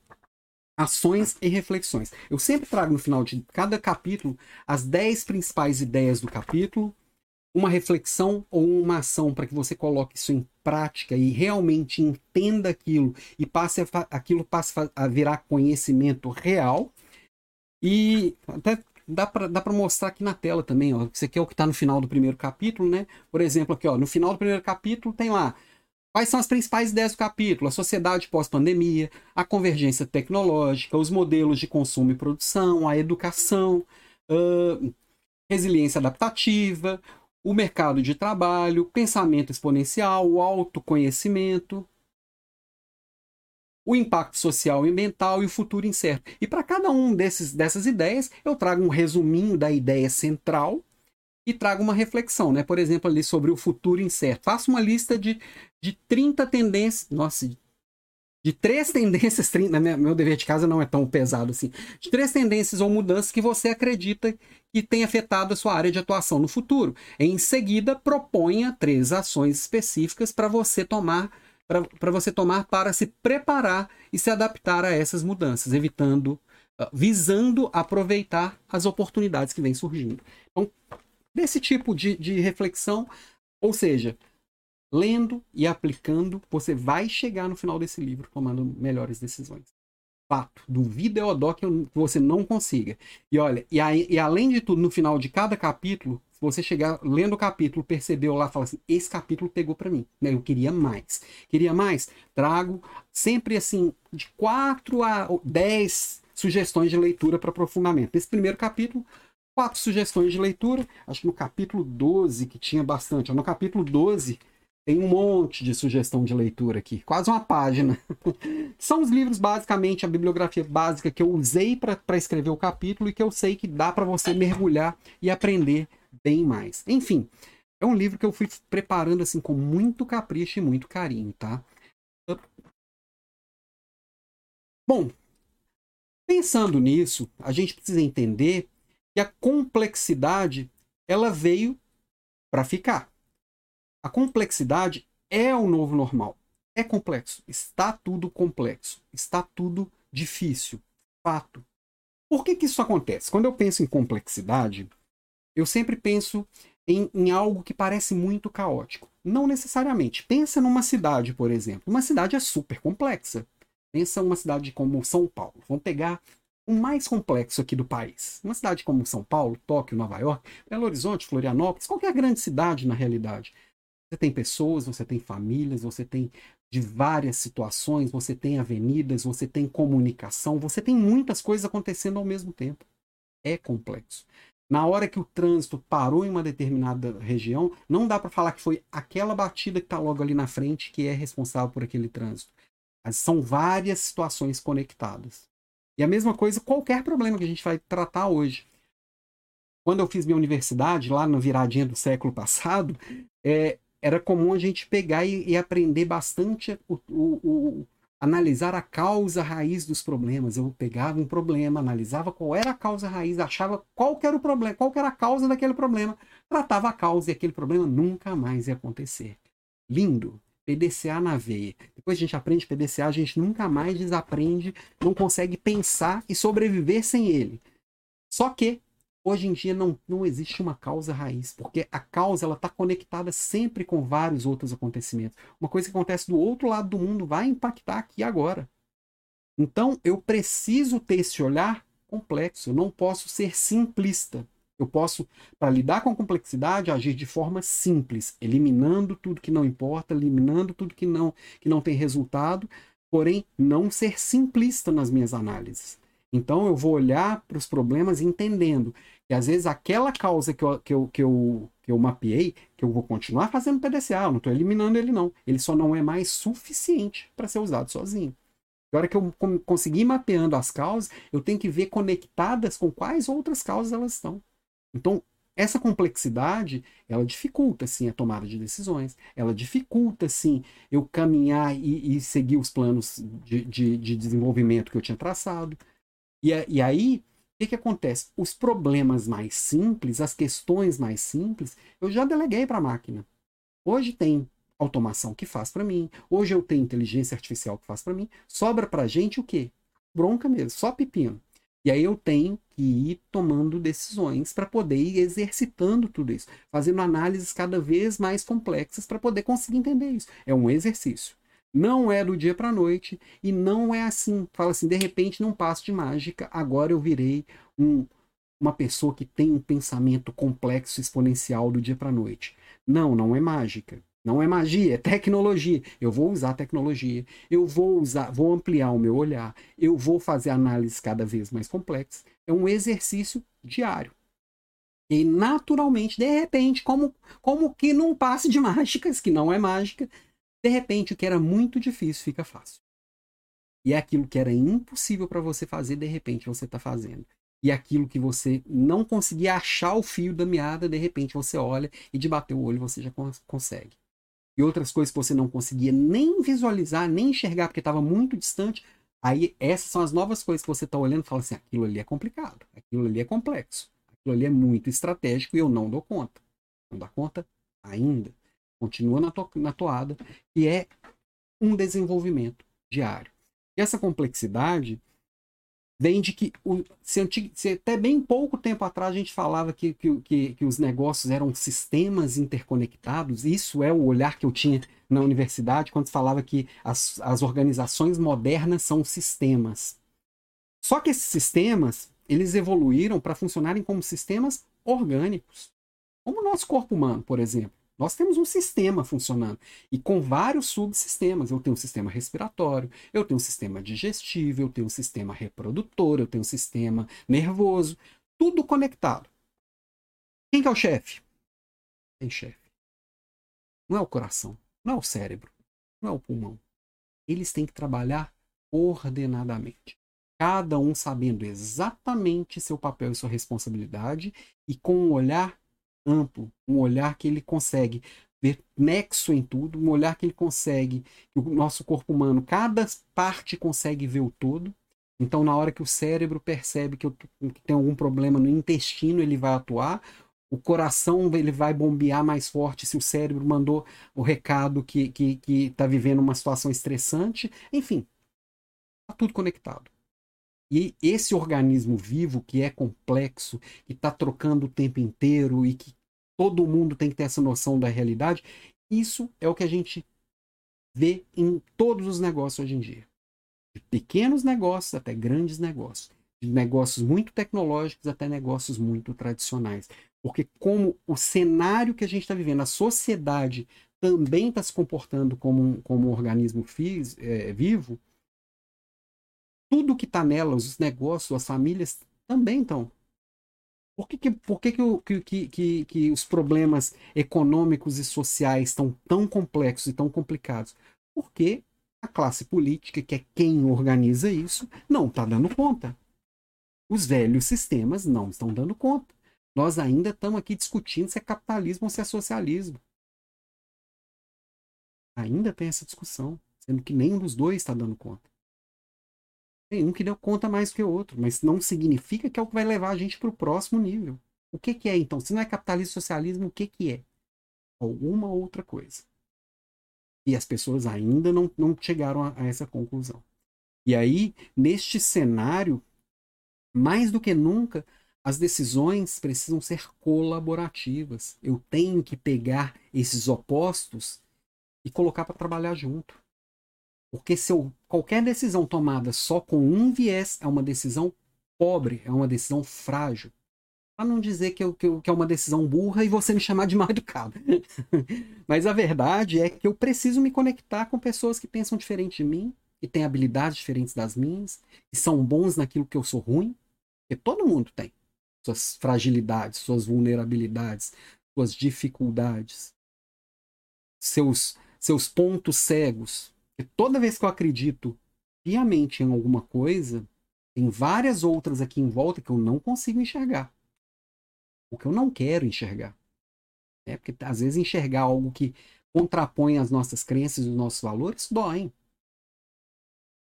ações e reflexões. Eu sempre trago no final de cada capítulo as 10 principais ideias do capítulo, uma reflexão ou uma ação para que você coloque isso em prática e realmente entenda aquilo e passe a, aquilo passe a virar conhecimento real. E até dá para mostrar aqui na tela também, ó. Isso aqui é o que está no final do primeiro capítulo, né? Por exemplo, aqui, ó, no final do primeiro capítulo tem lá Quais são as principais ideias do capítulo? A sociedade pós-pandemia, a convergência tecnológica, os modelos de consumo e produção, a educação, resiliência adaptativa, o mercado de trabalho, pensamento exponencial, o autoconhecimento, o impacto social e ambiental e o futuro incerto. E para cada um desses, dessas ideias, eu trago um resuminho da ideia central e trago uma reflexão, né? Por exemplo, ali sobre o futuro incerto. Faço uma lista de, de 30 tendências. Nossa, de três tendências, 30, meu dever de casa não é tão pesado assim, de três tendências ou mudanças que você acredita que tem afetado a sua área de atuação no futuro. Em seguida, proponha três ações específicas para você tomar para você tomar para se preparar e se adaptar a essas mudanças, evitando, ah, visando aproveitar as oportunidades que vêm surgindo. Então, desse tipo de, de reflexão, ou seja, lendo e aplicando, você vai chegar no final desse livro tomando melhores decisões. Fato. Duvida Eodó que você não consiga. E olha, e, aí, e além de tudo, no final de cada capítulo, se você chegar lendo o capítulo, percebeu lá, fala assim: esse capítulo pegou para mim. Né? Eu queria mais. Queria mais? Trago sempre assim, de 4 a 10 sugestões de leitura para aprofundamento. Esse primeiro capítulo, quatro sugestões de leitura. Acho que no capítulo 12, que tinha bastante. No capítulo 12, tem um monte de sugestão de leitura aqui, quase uma página. [laughs] São os livros, basicamente, a bibliografia básica que eu usei para escrever o capítulo e que eu sei que dá para você mergulhar e aprender bem mais. Enfim, é um livro que eu fui preparando assim com muito capricho e muito carinho, tá? Bom, pensando nisso, a gente precisa entender que a complexidade ela veio para ficar. A complexidade é o novo normal. É complexo, está tudo complexo, está tudo difícil, fato. Por que, que isso acontece? Quando eu penso em complexidade, eu sempre penso em, em, algo que parece muito caótico. Não necessariamente. Pensa numa cidade, por exemplo. Uma cidade é super complexa. Pensa uma cidade como São Paulo. Vamos pegar o mais complexo aqui do país. Uma cidade como São Paulo, Tóquio, Nova York, Belo Horizonte, Florianópolis, qualquer grande cidade na realidade. Você tem pessoas, você tem famílias, você tem de várias situações, você tem avenidas, você tem comunicação, você tem muitas coisas acontecendo ao mesmo tempo. É complexo. Na hora que o trânsito parou em uma determinada região, não dá para falar que foi aquela batida que está logo ali na frente que é responsável por aquele trânsito. Mas são várias situações conectadas. E a mesma coisa, qualquer problema que a gente vai tratar hoje. Quando eu fiz minha universidade, lá na viradinha do século passado, é, era comum a gente pegar e, e aprender bastante o, o, o analisar a causa raiz dos problemas. Eu pegava um problema, analisava qual era a causa raiz, achava qual era o problema, qual era a causa daquele problema, tratava a causa e aquele problema nunca mais ia acontecer. Lindo. PDCA na veia. Depois a gente aprende PDCA, a gente nunca mais desaprende, não consegue pensar e sobreviver sem ele. Só que Hoje em dia não, não existe uma causa raiz, porque a causa ela está conectada sempre com vários outros acontecimentos. Uma coisa que acontece do outro lado do mundo vai impactar aqui agora. Então eu preciso ter esse olhar complexo, eu não posso ser simplista. Eu posso, para lidar com a complexidade, agir de forma simples, eliminando tudo que não importa, eliminando tudo que não, que não tem resultado, porém não ser simplista nas minhas análises. Então eu vou olhar para os problemas entendendo que às vezes aquela causa que eu, que, eu, que, eu, que eu mapeei, que eu vou continuar fazendo PDCA, eu não estou eliminando ele não. Ele só não é mais suficiente para ser usado sozinho. Agora que eu conseguir mapeando as causas, eu tenho que ver conectadas com quais outras causas elas estão. Então, essa complexidade, ela dificulta, sim, a tomada de decisões. Ela dificulta, sim, eu caminhar e, e seguir os planos de, de, de, desenvolvimento que eu tinha traçado. E, e aí, o que, que acontece? Os problemas mais simples, as questões mais simples, eu já deleguei para a máquina. Hoje tem automação que faz para mim. Hoje eu tenho inteligência artificial que faz para mim. Sobra para gente o quê? Bronca mesmo, só pepino. E aí eu tenho que ir tomando decisões para poder ir exercitando tudo isso, fazendo análises cada vez mais complexas para poder conseguir entender isso. É um exercício. Não é do dia para a noite e não é assim. Fala assim, de repente, num passo de mágica, agora eu virei um, uma pessoa que tem um pensamento complexo exponencial do dia para a noite. Não, não é mágica. Não é magia, é tecnologia. Eu vou usar tecnologia, eu vou usar, vou ampliar o meu olhar, eu vou fazer análises cada vez mais complexas. É um exercício diário. E naturalmente, de repente, como, como que num passe de [laughs] mágicas, que não é mágica, de repente o que era muito difícil fica fácil. E é aquilo que era impossível para você fazer, de repente você está fazendo. E aquilo que você não conseguia achar o fio da meada, de repente você olha e de bater o olho você já consegue e outras coisas que você não conseguia nem visualizar, nem enxergar, porque estava muito distante. Aí essas são as novas coisas que você está olhando e fala assim: aquilo ali é complicado, aquilo ali é complexo, aquilo ali é muito estratégico e eu não dou conta. Não dá conta ainda. Continua na, to na toada, e é um desenvolvimento diário. E essa complexidade vem de que o, se, se, até bem pouco tempo atrás a gente falava que, que, que, que, os negócios eram sistemas interconectados, isso é o olhar que eu tinha na universidade quando falava que as, as organizações modernas são sistemas. Só que esses sistemas eles evoluíram para funcionarem como sistemas orgânicos, como o nosso corpo humano, por exemplo. Nós temos um sistema funcionando e com vários subsistemas. Eu tenho um sistema respiratório, eu tenho um sistema digestivo, eu tenho um sistema reprodutor, eu tenho um sistema nervoso, tudo conectado. Quem que é o chefe? Tem chefe. Não é o coração, não é o cérebro, não é o pulmão. Eles têm que trabalhar ordenadamente. Cada um sabendo exatamente seu papel e sua responsabilidade e com um olhar amplo, um olhar que ele consegue ver nexo em tudo, um olhar que ele consegue, o nosso corpo humano, cada parte consegue ver o todo. Então, na hora que o cérebro percebe que, eu, que tem algum problema no intestino, ele vai atuar. O coração ele vai bombear mais forte se o cérebro mandou o recado que está que, que tá vivendo uma situação estressante. Enfim, está tudo conectado. E esse organismo vivo, que é complexo, que está trocando o tempo inteiro e que todo mundo tem que ter essa noção da realidade, isso é o que a gente vê em todos os negócios hoje em dia. De pequenos negócios até grandes negócios. De negócios muito tecnológicos até negócios muito tradicionais. Porque como o cenário que a gente está vivendo, a sociedade também está se comportando como um, como um organismo fis, é, vivo, tudo que está nela, os negócios, as famílias, também estão. Por que, que, por que, que, que, que, que os problemas econômicos e sociais estão tão complexos e tão complicados? Porque a classe política, que é quem organiza isso, não está dando conta. Os velhos sistemas não estão dando conta. Nós ainda estamos aqui discutindo se é capitalismo ou se é socialismo. Ainda tem essa discussão, sendo que nenhum dos dois está dando conta. Tem um que deu conta mais que o outro, mas não significa que é o que vai levar a gente para o próximo nível. O que, que é então? Se não é capitalismo socialismo, o que, que é? Alguma outra coisa. E as pessoas ainda não, não chegaram a, a essa conclusão. E aí, neste cenário, mais do que nunca, as decisões precisam ser colaborativas. Eu tenho que pegar esses opostos e colocar para trabalhar junto. Porque se eu, qualquer decisão tomada só com um viés é uma decisão pobre, é uma decisão frágil. Para não dizer que, eu, que, eu, que é uma decisão burra e você me chamar de mal educado. [laughs] Mas a verdade é que eu preciso me conectar com pessoas que pensam diferente de mim, que têm habilidades diferentes das minhas, que são bons naquilo que eu sou ruim, porque todo mundo tem suas fragilidades, suas vulnerabilidades, suas dificuldades, seus, seus pontos cegos. E toda vez que eu acredito piamente em alguma coisa, tem várias outras aqui em volta que eu não consigo enxergar. O que eu não quero enxergar. É porque às vezes enxergar algo que contrapõe as nossas crenças e os nossos valores dói.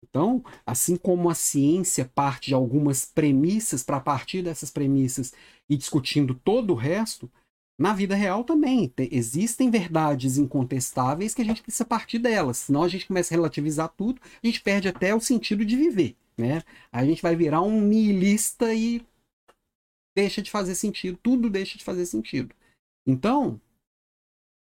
Então, assim como a ciência parte de algumas premissas para partir dessas premissas e discutindo todo o resto, na vida real também existem verdades incontestáveis que a gente precisa partir delas, senão a gente começa a relativizar tudo, a gente perde até o sentido de viver, né? A gente vai virar um nihilista e deixa de fazer sentido, tudo deixa de fazer sentido. Então,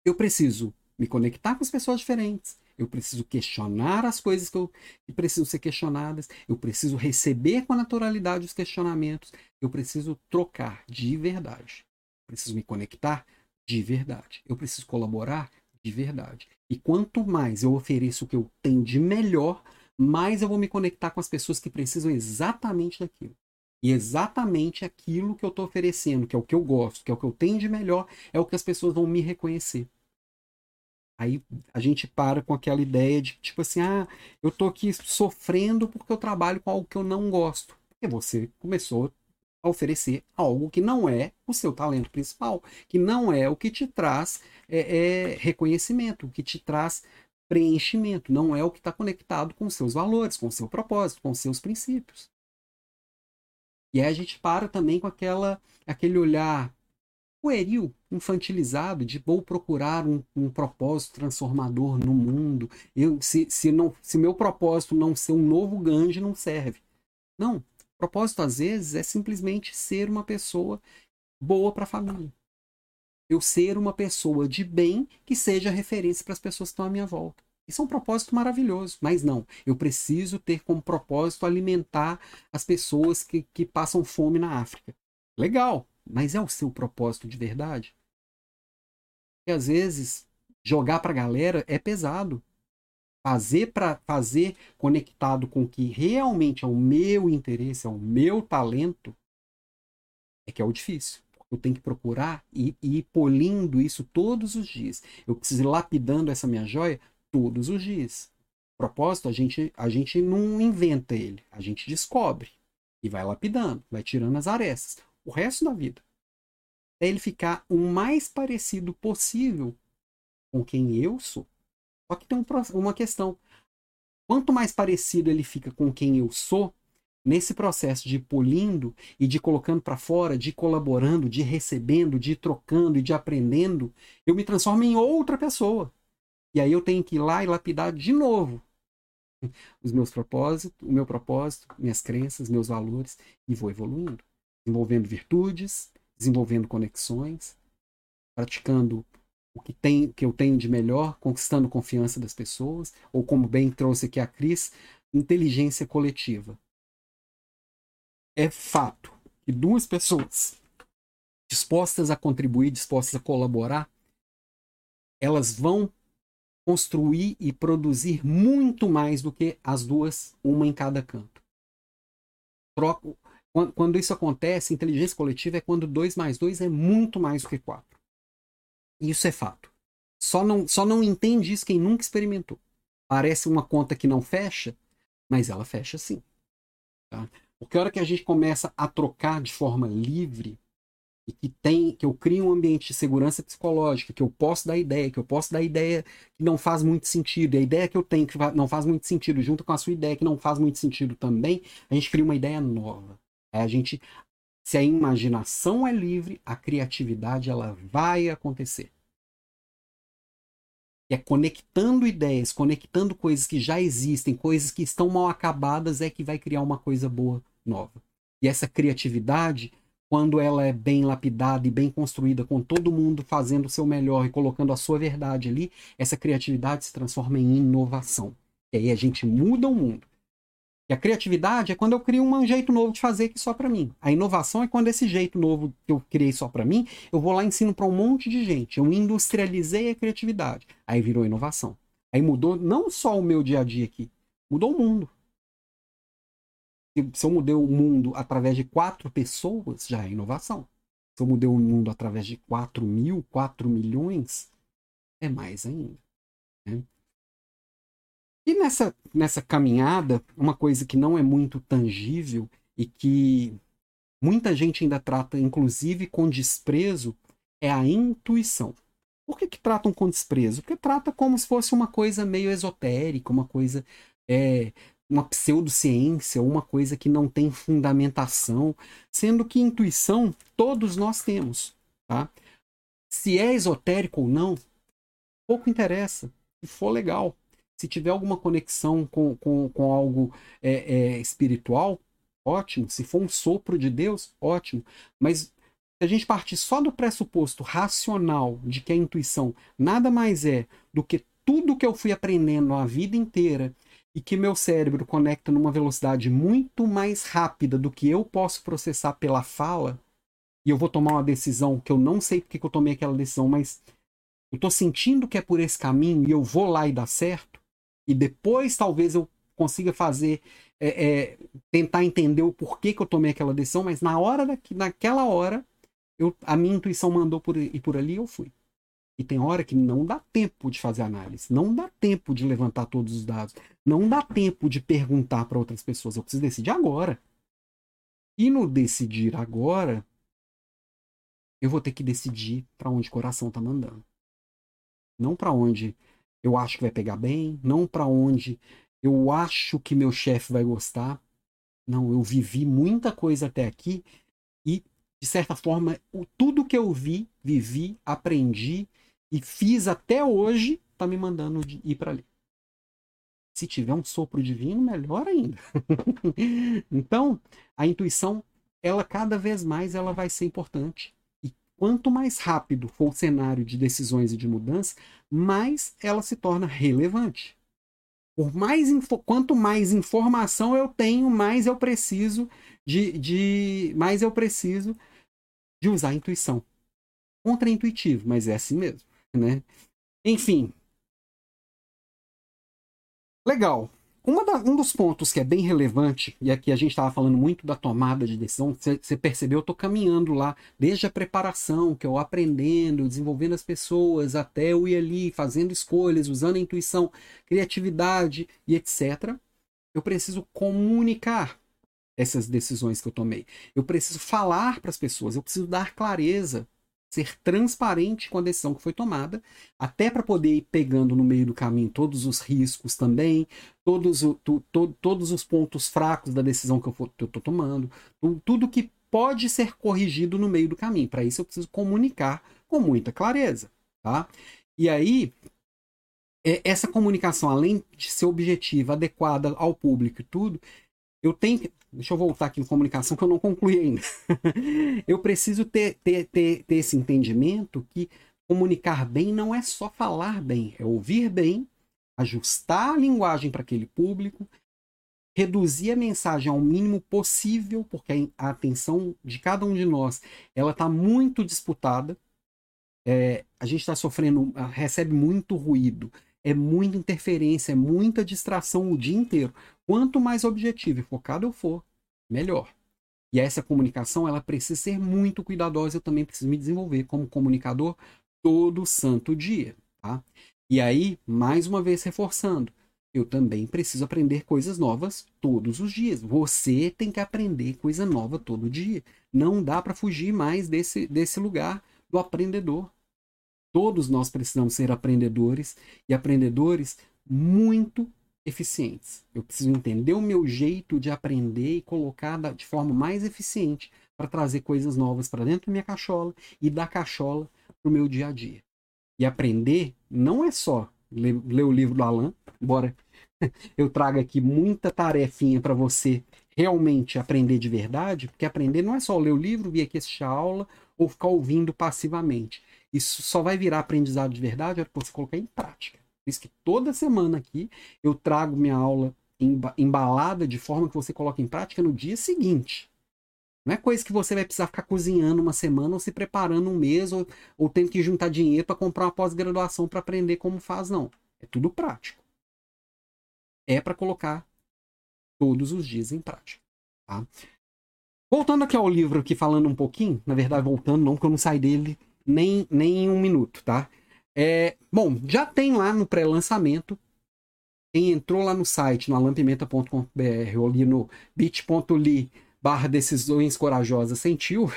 eu preciso me conectar com as pessoas diferentes, eu preciso questionar as coisas que, eu, que precisam ser questionadas, eu preciso receber com naturalidade os questionamentos, eu preciso trocar de verdade. Preciso me conectar de verdade. Eu preciso colaborar de verdade. E quanto mais eu ofereço o que eu tenho de melhor, mais eu vou me conectar com as pessoas que precisam exatamente daquilo. E exatamente aquilo que eu estou oferecendo, que é o que eu gosto, que é o que eu tenho de melhor, é o que as pessoas vão me reconhecer. Aí a gente para com aquela ideia de tipo assim, ah, eu tô aqui sofrendo porque eu trabalho com algo que eu não gosto. Porque você começou a oferecer algo que não é o seu talento principal, que não é o que te traz é, é, reconhecimento, o que te traz preenchimento, não é o que está conectado com seus valores, com seu propósito, com seus princípios. E aí a gente para também com aquela, aquele olhar pueril, infantilizado, de vou procurar um, um propósito transformador no mundo. Eu, se, se, não, se meu propósito não ser um novo Gandhi, não serve. Não. Propósito, às vezes, é simplesmente ser uma pessoa boa para a família. Eu ser uma pessoa de bem que seja referência para as pessoas que estão à minha volta. Isso é um propósito maravilhoso, mas não. Eu preciso ter como propósito alimentar as pessoas que, que passam fome na África. Legal, mas é o seu propósito de verdade? E às vezes jogar para a galera é pesado. Fazer para fazer conectado com o que realmente é o meu interesse, é o meu talento, é que é o difícil. Eu tenho que procurar e, e ir polindo isso todos os dias. Eu preciso ir lapidando essa minha joia todos os dias. propósito, a gente, a gente não inventa ele, a gente descobre e vai lapidando, vai tirando as arestas o resto da vida. É ele ficar o mais parecido possível com quem eu sou. Só que tem um, uma questão. Quanto mais parecido ele fica com quem eu sou, nesse processo de polindo e de colocando para fora, de colaborando, de recebendo, de trocando e de aprendendo, eu me transformo em outra pessoa. E aí eu tenho que ir lá e lapidar de novo [laughs] os meus propósitos, o meu propósito, minhas crenças, meus valores e vou evoluindo desenvolvendo virtudes, desenvolvendo conexões, praticando o que, tem, que eu tenho de melhor, conquistando confiança das pessoas, ou como bem trouxe aqui a Cris, inteligência coletiva. É fato que duas pessoas dispostas a contribuir, dispostas a colaborar, elas vão construir e produzir muito mais do que as duas, uma em cada canto. Troco, quando, isso acontece, inteligência coletiva é quando 2 mais 2 é muito mais do que 4. Isso é fato. Só não, só não entende isso quem nunca experimentou. Parece uma conta que não fecha, mas ela fecha sim. Tá? Porque a hora que a gente começa a trocar de forma livre, e que tem que eu crio um ambiente de segurança psicológica, que eu posso dar ideia, que eu posso dar ideia que não faz muito sentido, e a ideia que eu tenho que não faz muito sentido, junto com a sua ideia que não faz muito sentido também, a gente cria uma ideia nova. A gente, se a imaginação é livre, a criatividade ela vai acontecer. E é conectando ideias, conectando coisas que já existem, coisas que estão mal acabadas, é que vai criar uma coisa boa, nova. E essa criatividade, quando ela é bem lapidada e bem construída, com todo mundo fazendo o seu melhor e colocando a sua verdade ali, essa criatividade se transforma em inovação. E aí a gente muda o mundo. E a criatividade é quando eu crio um jeito novo de fazer que só para mim. A inovação é quando esse jeito novo que eu criei só para mim, eu vou lá e ensino para um monte de gente. Eu industrializei a criatividade. Aí virou inovação. Aí mudou não só o meu dia a dia aqui, mudou o mundo. Se eu mudei o mundo através de quatro pessoas, já é inovação. Se eu mudei o mundo através de quatro mil, quatro milhões, é mais ainda. Né? E nessa, nessa caminhada, uma coisa que não é muito tangível e que muita gente ainda trata, inclusive com desprezo, é a intuição. Por que, que tratam com desprezo? Porque trata como se fosse uma coisa meio esotérica, uma coisa, é, uma pseudociência, uma coisa que não tem fundamentação, sendo que intuição todos nós temos. Tá? Se é esotérico ou não, pouco interessa. Se for legal, se tiver alguma conexão com, com, com algo é, é, espiritual, ótimo. Se for um sopro de Deus, ótimo. Mas se a gente partir só do pressuposto racional de que a intuição nada mais é do que tudo que eu fui aprendendo a vida inteira e que meu cérebro conecta numa velocidade muito mais rápida do que eu posso processar pela fala, e eu vou tomar uma decisão que eu não sei porque que eu tomei aquela decisão, mas eu estou sentindo que é por esse caminho e eu vou lá e dá certo, e depois talvez eu consiga fazer, é, é, tentar entender o porquê que eu tomei aquela decisão, mas na hora daqui, naquela hora, eu, a minha intuição mandou por, ir por ali e eu fui. E tem hora que não dá tempo de fazer análise, não dá tempo de levantar todos os dados, não dá tempo de perguntar para outras pessoas. Eu preciso decidir agora. E no decidir agora, eu vou ter que decidir para onde o coração está mandando. Não para onde eu acho que vai pegar bem, não para onde eu acho que meu chefe vai gostar. Não, eu vivi muita coisa até aqui e, de certa forma, o, tudo que eu vi, vivi, aprendi e fiz até hoje está me mandando ir para ali. Se tiver um sopro divino, melhor ainda. [laughs] então, a intuição, ela cada vez mais ela vai ser importante. Quanto mais rápido for o cenário de decisões e de mudança, mais ela se torna relevante. Por mais quanto mais informação eu tenho, mais eu preciso de, de mais eu preciso de usar a intuição. Contra-intuitivo, mas é assim mesmo, né? Enfim. Legal. Da, um dos pontos que é bem relevante, e aqui a gente estava falando muito da tomada de decisão, você percebeu, eu estou caminhando lá, desde a preparação, que eu aprendendo, desenvolvendo as pessoas, até eu ir ali fazendo escolhas, usando a intuição, criatividade e etc. Eu preciso comunicar essas decisões que eu tomei. Eu preciso falar para as pessoas, eu preciso dar clareza ser transparente com a decisão que foi tomada, até para poder ir pegando no meio do caminho todos os riscos também, todos, tu, to, todos os pontos fracos da decisão que eu estou tomando, tu, tudo que pode ser corrigido no meio do caminho. Para isso eu preciso comunicar com muita clareza. Tá? E aí, é, essa comunicação, além de ser objetiva, adequada ao público e tudo, eu tenho. Deixa eu voltar aqui em comunicação que eu não concluí ainda. [laughs] eu preciso ter, ter, ter, ter esse entendimento que comunicar bem não é só falar bem, é ouvir bem, ajustar a linguagem para aquele público, reduzir a mensagem ao mínimo possível, porque a atenção de cada um de nós ela está muito disputada. É, a gente está sofrendo, recebe muito ruído, é muita interferência, é muita distração o dia inteiro. Quanto mais objetivo e focado eu for, melhor. E essa comunicação ela precisa ser muito cuidadosa. Eu também preciso me desenvolver como comunicador todo santo dia. Tá? E aí, mais uma vez reforçando, eu também preciso aprender coisas novas todos os dias. Você tem que aprender coisa nova todo dia. Não dá para fugir mais desse, desse lugar do aprendedor. Todos nós precisamos ser aprendedores e aprendedores muito eficientes. Eu preciso entender o meu jeito de aprender e colocar de forma mais eficiente para trazer coisas novas para dentro da minha cachola e da cachola para o meu dia a dia. E aprender não é só ler, ler o livro do Alan, embora [laughs] eu traga aqui muita tarefinha para você realmente aprender de verdade, porque aprender não é só ler o livro, vir aqui assistir a aula ou ficar ouvindo passivamente. Isso só vai virar aprendizado de verdade a hora que você colocar em prática. Por isso que toda semana aqui eu trago minha aula embalada de forma que você coloca em prática no dia seguinte. Não é coisa que você vai precisar ficar cozinhando uma semana ou se preparando um mês ou, ou tendo que juntar dinheiro para comprar uma pós-graduação para aprender como faz, não. É tudo prático. É para colocar todos os dias em prática. Tá? Voltando aqui ao livro, aqui falando um pouquinho, na verdade, voltando, não, porque eu não saí dele nem, nem em um minuto, tá? É, bom, já tem lá no pré-lançamento. Quem entrou lá no site, no alampimenta.com.br ou ali no bit.ly barra decisões corajosas sentiu,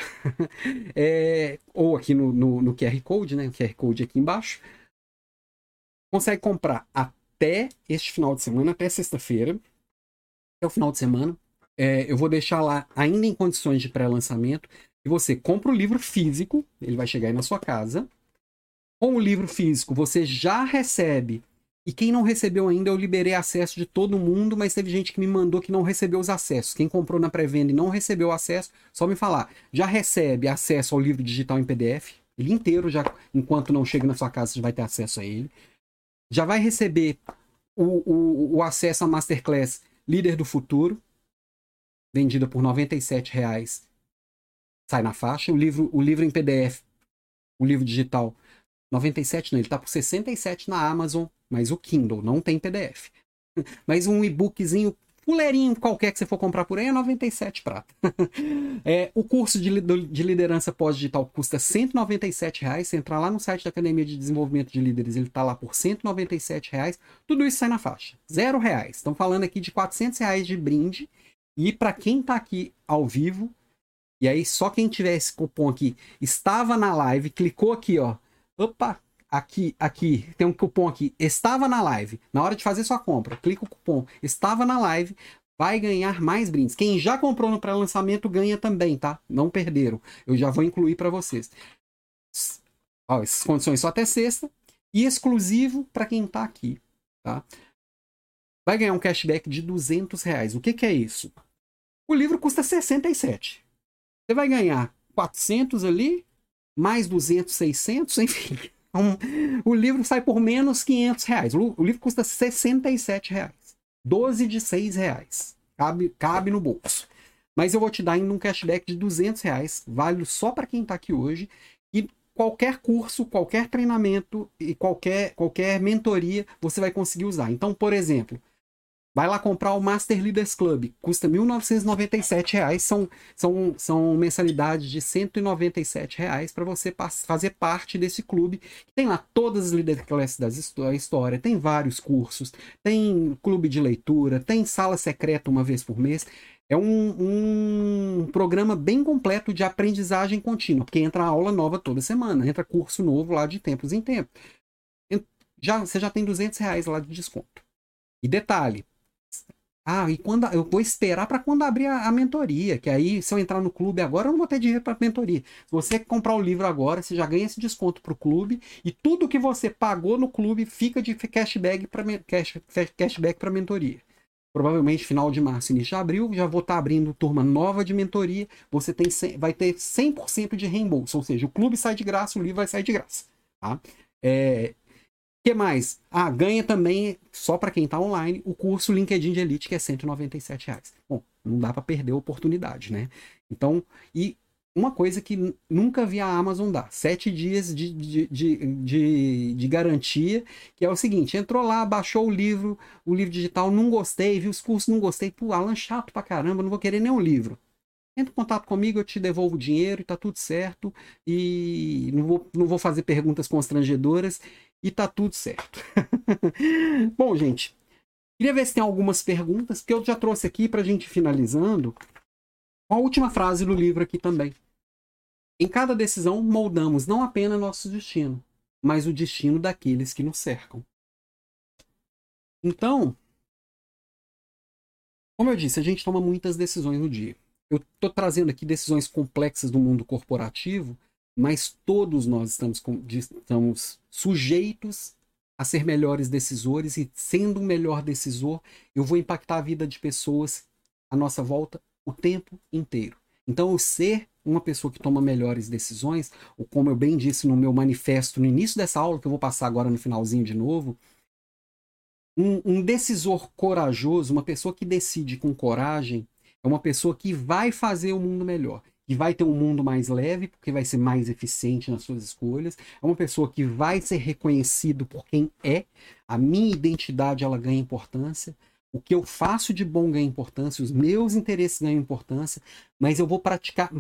[laughs] é, ou aqui no, no, no, QR Code, né? O QR Code aqui embaixo, consegue comprar até este final de semana, até sexta-feira, até o final de semana. É, eu vou deixar lá ainda em condições de pré-lançamento. E você compra o livro físico, ele vai chegar aí na sua casa. Com o livro físico, você já recebe e quem não recebeu ainda, eu liberei acesso de todo mundo, mas teve gente que me mandou que não recebeu os acessos. Quem comprou na pré-venda e não recebeu acesso, só me falar. Já recebe acesso ao livro digital em PDF, ele inteiro, já enquanto não chega na sua casa, você vai ter acesso a ele. Já vai receber o, o, o acesso à Masterclass Líder do Futuro, vendida por R$ reais sai na faixa. O livro, o livro em PDF, o livro digital, 97 não, ele está por 67 na Amazon, mas o Kindle não tem PDF. [laughs] Mas um e-bookzinho fuleirinho qualquer que você for comprar por aí é 97 prata. [laughs] é, o curso de, de liderança pós-digital custa 197 reais. Se entrar lá no site da Academia de Desenvolvimento de Líderes, ele está lá por 197 reais. Tudo isso sai na faixa. Zero reais. Estão falando aqui de 400 reais de brinde. E para quem está aqui ao vivo, e aí só quem tiver esse cupom aqui, estava na live, clicou aqui, ó. Opa, aqui, aqui, tem um cupom aqui, estava na live. Na hora de fazer sua compra, clica o cupom, estava na live, vai ganhar mais brindes. Quem já comprou no pré-lançamento ganha também, tá? Não perderam. Eu já vou incluir para vocês. Ó, essas condições só até sexta e exclusivo para quem tá aqui, tá? Vai ganhar um cashback de 200 reais. O que, que é isso? O livro custa 67. Você vai ganhar 400 ali, mais 200, 600, enfim. [laughs] Um, o livro sai por menos 500 reais. O, o, livro custa 67 reais. 12 de 6 reais. Cabe, cabe no bolso. Mas eu vou te dar ainda um cashback de 200 reais. Válido só para quem está aqui hoje. E qualquer curso, qualquer treinamento e qualquer, qualquer mentoria você vai conseguir usar. Então, por exemplo, Vai lá comprar o Master Leaders Club, custa 1.997 reais, são, são, são mensalidades de 197 reais para você fazer parte desse clube. Tem lá todas as Leader Classes da história, tem vários cursos, tem clube de leitura, tem sala secreta uma vez por mês. É um, um programa bem completo de aprendizagem contínua, porque entra aula nova toda semana, entra curso novo lá de tempos em tempos. Já, você já tem 200 reais lá de desconto. E detalhe, ah, e quando eu vou esperar para quando abrir a, a, mentoria, que aí se eu entrar no clube agora eu não vou ter dinheiro para mentoria. Se você comprar o livro agora, você já ganha esse desconto para o clube e tudo que você pagou no clube fica de cashback para cash, cashback para mentoria. Provavelmente final de março, início de abril, já vou estar tá abrindo turma nova de mentoria. Você tem, vai ter 100% de reembolso, ou seja, o clube sai de graça, o livro vai sair de graça. Tá? É, que mais? Ah, ganha também, só para quem está online, o curso LinkedIn de Elite, que é 197 reais. Bom, não dá para perder a oportunidade, né? Então, e uma coisa que nunca vi a Amazon dar: sete dias de, de, de, de, de garantia, que é o seguinte: entrou lá, baixou o livro, o livro digital, não gostei, viu os cursos, não gostei, pô, Alan, chato pra caramba, não vou querer nenhum livro. Entra em contato comigo, eu te devolvo o dinheiro tá tudo certo. E não vou, não vou fazer perguntas constrangedoras e tá tudo certo. [laughs] Bom, gente, queria ver se tem algumas perguntas, que eu já trouxe aqui pra gente finalizando. A última frase do livro aqui também. Em cada decisão, moldamos não apenas nosso destino, mas o destino daqueles que nos cercam. Então, como eu disse, a gente toma muitas decisões no dia. Eu estou trazendo aqui decisões complexas do mundo corporativo, mas todos nós estamos, estamos sujeitos a ser melhores decisores e sendo um melhor decisor, eu vou impactar a vida de pessoas à nossa volta o tempo inteiro. Então, eu ser uma pessoa que toma melhores decisões, ou como eu bem disse no meu manifesto no início dessa aula, que eu vou passar agora no finalzinho de novo, Um, um decisor corajoso, uma pessoa que decide com coragem, é uma pessoa que vai fazer o mundo melhor que vai ter um mundo mais leve, porque vai ser mais eficiente nas suas escolhas. É uma pessoa que vai ser reconhecido por quem é. A minha identidade ela ganha importância. O que eu faço de bom ganha importância, os meus interesses ganham importância, mas eu vou praticar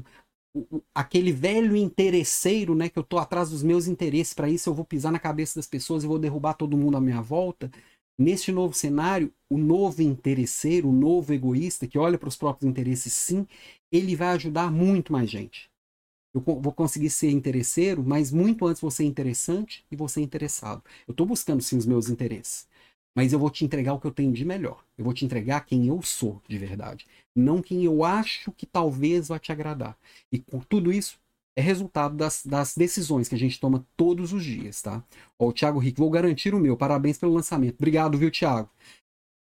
aquele velho interesseiro, né, que eu tô atrás dos meus interesses, para isso eu vou pisar na cabeça das pessoas e vou derrubar todo mundo à minha volta. Neste novo cenário, o novo interesseiro, o novo egoísta, que olha para os próprios interesses, sim, ele vai ajudar muito mais gente. Eu vou conseguir ser interesseiro, mas muito antes vou ser interessante e vou ser interessado. Eu estou buscando sim os meus interesses, mas eu vou te entregar o que eu tenho de melhor. Eu vou te entregar quem eu sou de verdade, não quem eu acho que talvez vai te agradar. E com tudo isso é resultado das, das decisões que a gente toma todos os dias, tá? Ó, o Thiago Rick, vou garantir o meu. Parabéns pelo lançamento. Obrigado, viu, Thiago?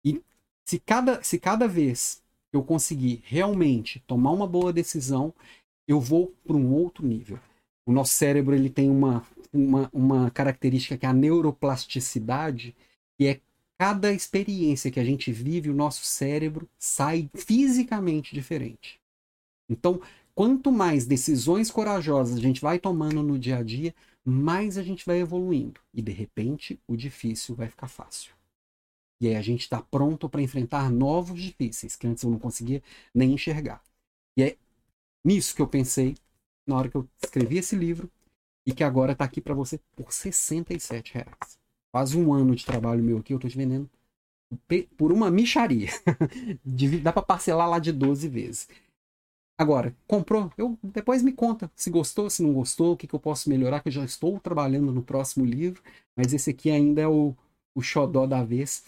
E se cada, se cada vez eu conseguir realmente tomar uma boa decisão, eu vou para um outro nível. O nosso cérebro ele tem uma, uma, uma característica que é a neuroplasticidade, que é cada experiência que a gente vive, o nosso cérebro sai fisicamente diferente. Então, quanto mais decisões corajosas a gente vai tomando no dia a dia, mais a gente vai evoluindo. E de repente, o difícil vai ficar fácil. E aí a gente está pronto para enfrentar novos difíceis que antes eu não conseguia nem enxergar. E é nisso que eu pensei na hora que eu escrevi esse livro e que agora está aqui para você por 67 reais. Quase um ano de trabalho meu aqui, eu estou te vendendo por uma micharia. [laughs] Dá para parcelar lá de 12 vezes. Agora, comprou? Eu depois me conta se gostou, se não gostou, o que, que eu posso melhorar, que eu já estou trabalhando no próximo livro, mas esse aqui ainda é o, o xodó da vez.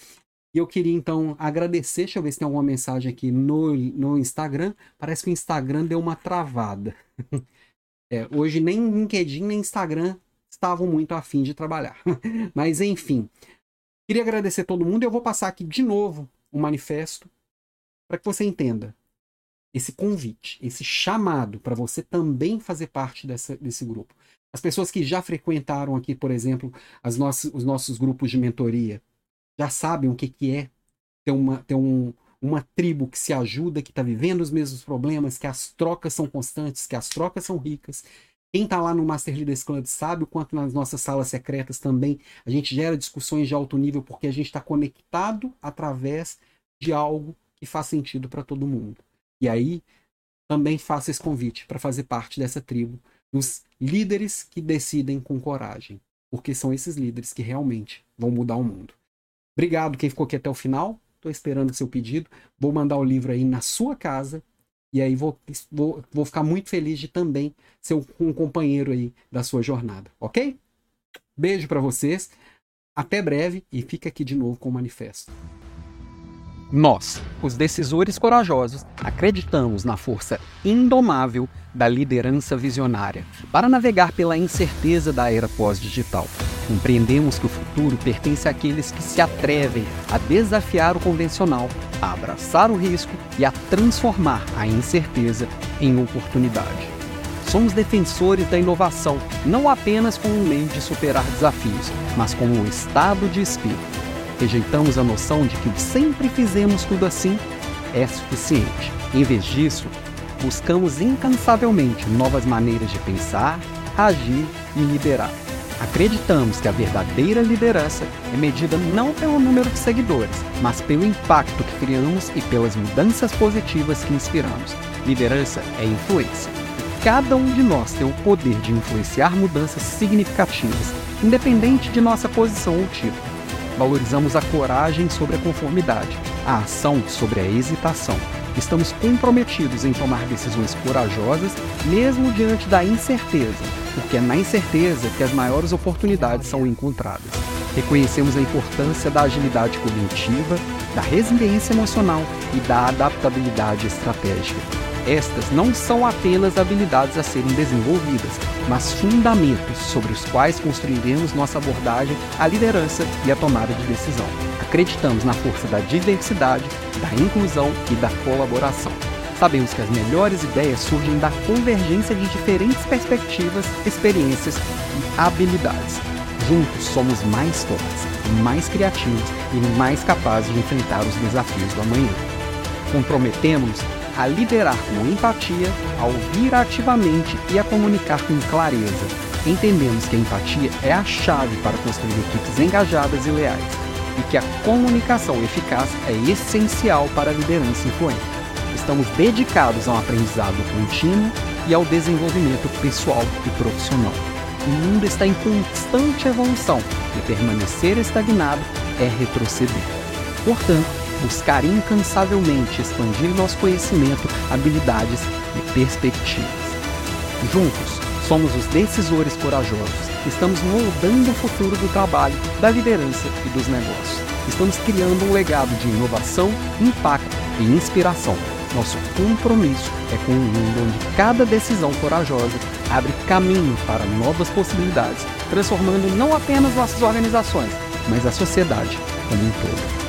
E eu queria então agradecer, deixa eu ver se tem alguma mensagem aqui no, no Instagram. Parece que o Instagram deu uma travada. [laughs] É, hoje nem LinkedIn nem Instagram estavam muito afim de trabalhar. [laughs] Mas enfim, queria agradecer todo mundo e eu vou passar aqui de novo o manifesto para que você entenda esse convite, esse chamado para você também fazer parte dessa, desse grupo. As pessoas que já frequentaram aqui, por exemplo, as nossas, os nossos grupos de mentoria, já sabem o que, que é ter, uma, ter um, uma tribo que se ajuda, que está vivendo os mesmos problemas, que as trocas são constantes, que as trocas são ricas. Quem está lá no Master Leaders Club sabe o quanto nas nossas salas secretas também a gente gera discussões de alto nível porque a gente está conectado através de algo que faz sentido para todo mundo. E aí também faço esse convite para fazer parte dessa tribo dos líderes que decidem com coragem, porque são esses líderes que realmente vão mudar o mundo. Obrigado quem ficou aqui até o final. Estou esperando o seu pedido. Vou mandar o livro aí na sua casa. E aí vou, vou, vou ficar muito feliz de também ser um companheiro aí da sua jornada, ok? Beijo para vocês. Até breve e fica aqui de novo com o manifesto. Nós, os decisores corajosos, acreditamos na força indomável da liderança visionária para navegar pela incerteza da era pós-digital. Compreendemos que o futuro pertence àqueles que se atrevem a desafiar o convencional, a abraçar o risco e a transformar a incerteza em oportunidade. Somos defensores da inovação, não apenas como um meio de superar desafios, mas como um estado de espírito Rejeitamos a noção de que sempre fizemos tudo assim é suficiente. Em vez disso, buscamos incansavelmente novas maneiras de pensar, agir e liderar. Acreditamos que a verdadeira liderança é medida não pelo número de seguidores, mas pelo impacto que criamos e pelas mudanças positivas que inspiramos. Liderança é influência. Cada um de nós tem o poder de influenciar mudanças significativas, independente de nossa posição ou tipo. Valorizamos a coragem sobre a conformidade, a ação sobre a hesitação. Estamos comprometidos em tomar decisões corajosas, mesmo diante da incerteza, porque é na incerteza que as maiores oportunidades são encontradas. Reconhecemos a importância da agilidade cognitiva, da resiliência emocional e da adaptabilidade estratégica. Estas não são apenas habilidades a serem desenvolvidas, mas fundamentos sobre os quais construiremos nossa abordagem à liderança e à tomada de decisão. Acreditamos na força da diversidade, da inclusão e da colaboração. Sabemos que as melhores ideias surgem da convergência de diferentes perspectivas, experiências e habilidades. Juntos somos mais fortes. mais criativos e mais capazes de enfrentar os desafios do amanhã. Comprometemos-nos a liderar com empatia, a ouvir ativamente e a comunicar com clareza. Entendemos que a empatia é a chave para construir equipes engajadas e leais e que a comunicação eficaz é essencial para a liderança influente. Estamos dedicados a um aprendizado contínuo e ao desenvolvimento pessoal e profissional. O mundo está em constante evolução e permanecer estagnado é retroceder. Portanto, buscar incansavelmente expandir nosso conhecimento, habilidades e perspectivas. Juntos, somos os decisores corajosos. Estamos moldando o futuro do trabalho, da liderança e dos negócios. Estamos criando um legado de inovação, impacto e inspiração. Nosso compromisso é com um mundo onde cada decisão corajosa abre caminho para novas possibilidades, transformando não apenas nossas organizações, mas a sociedade como um todo.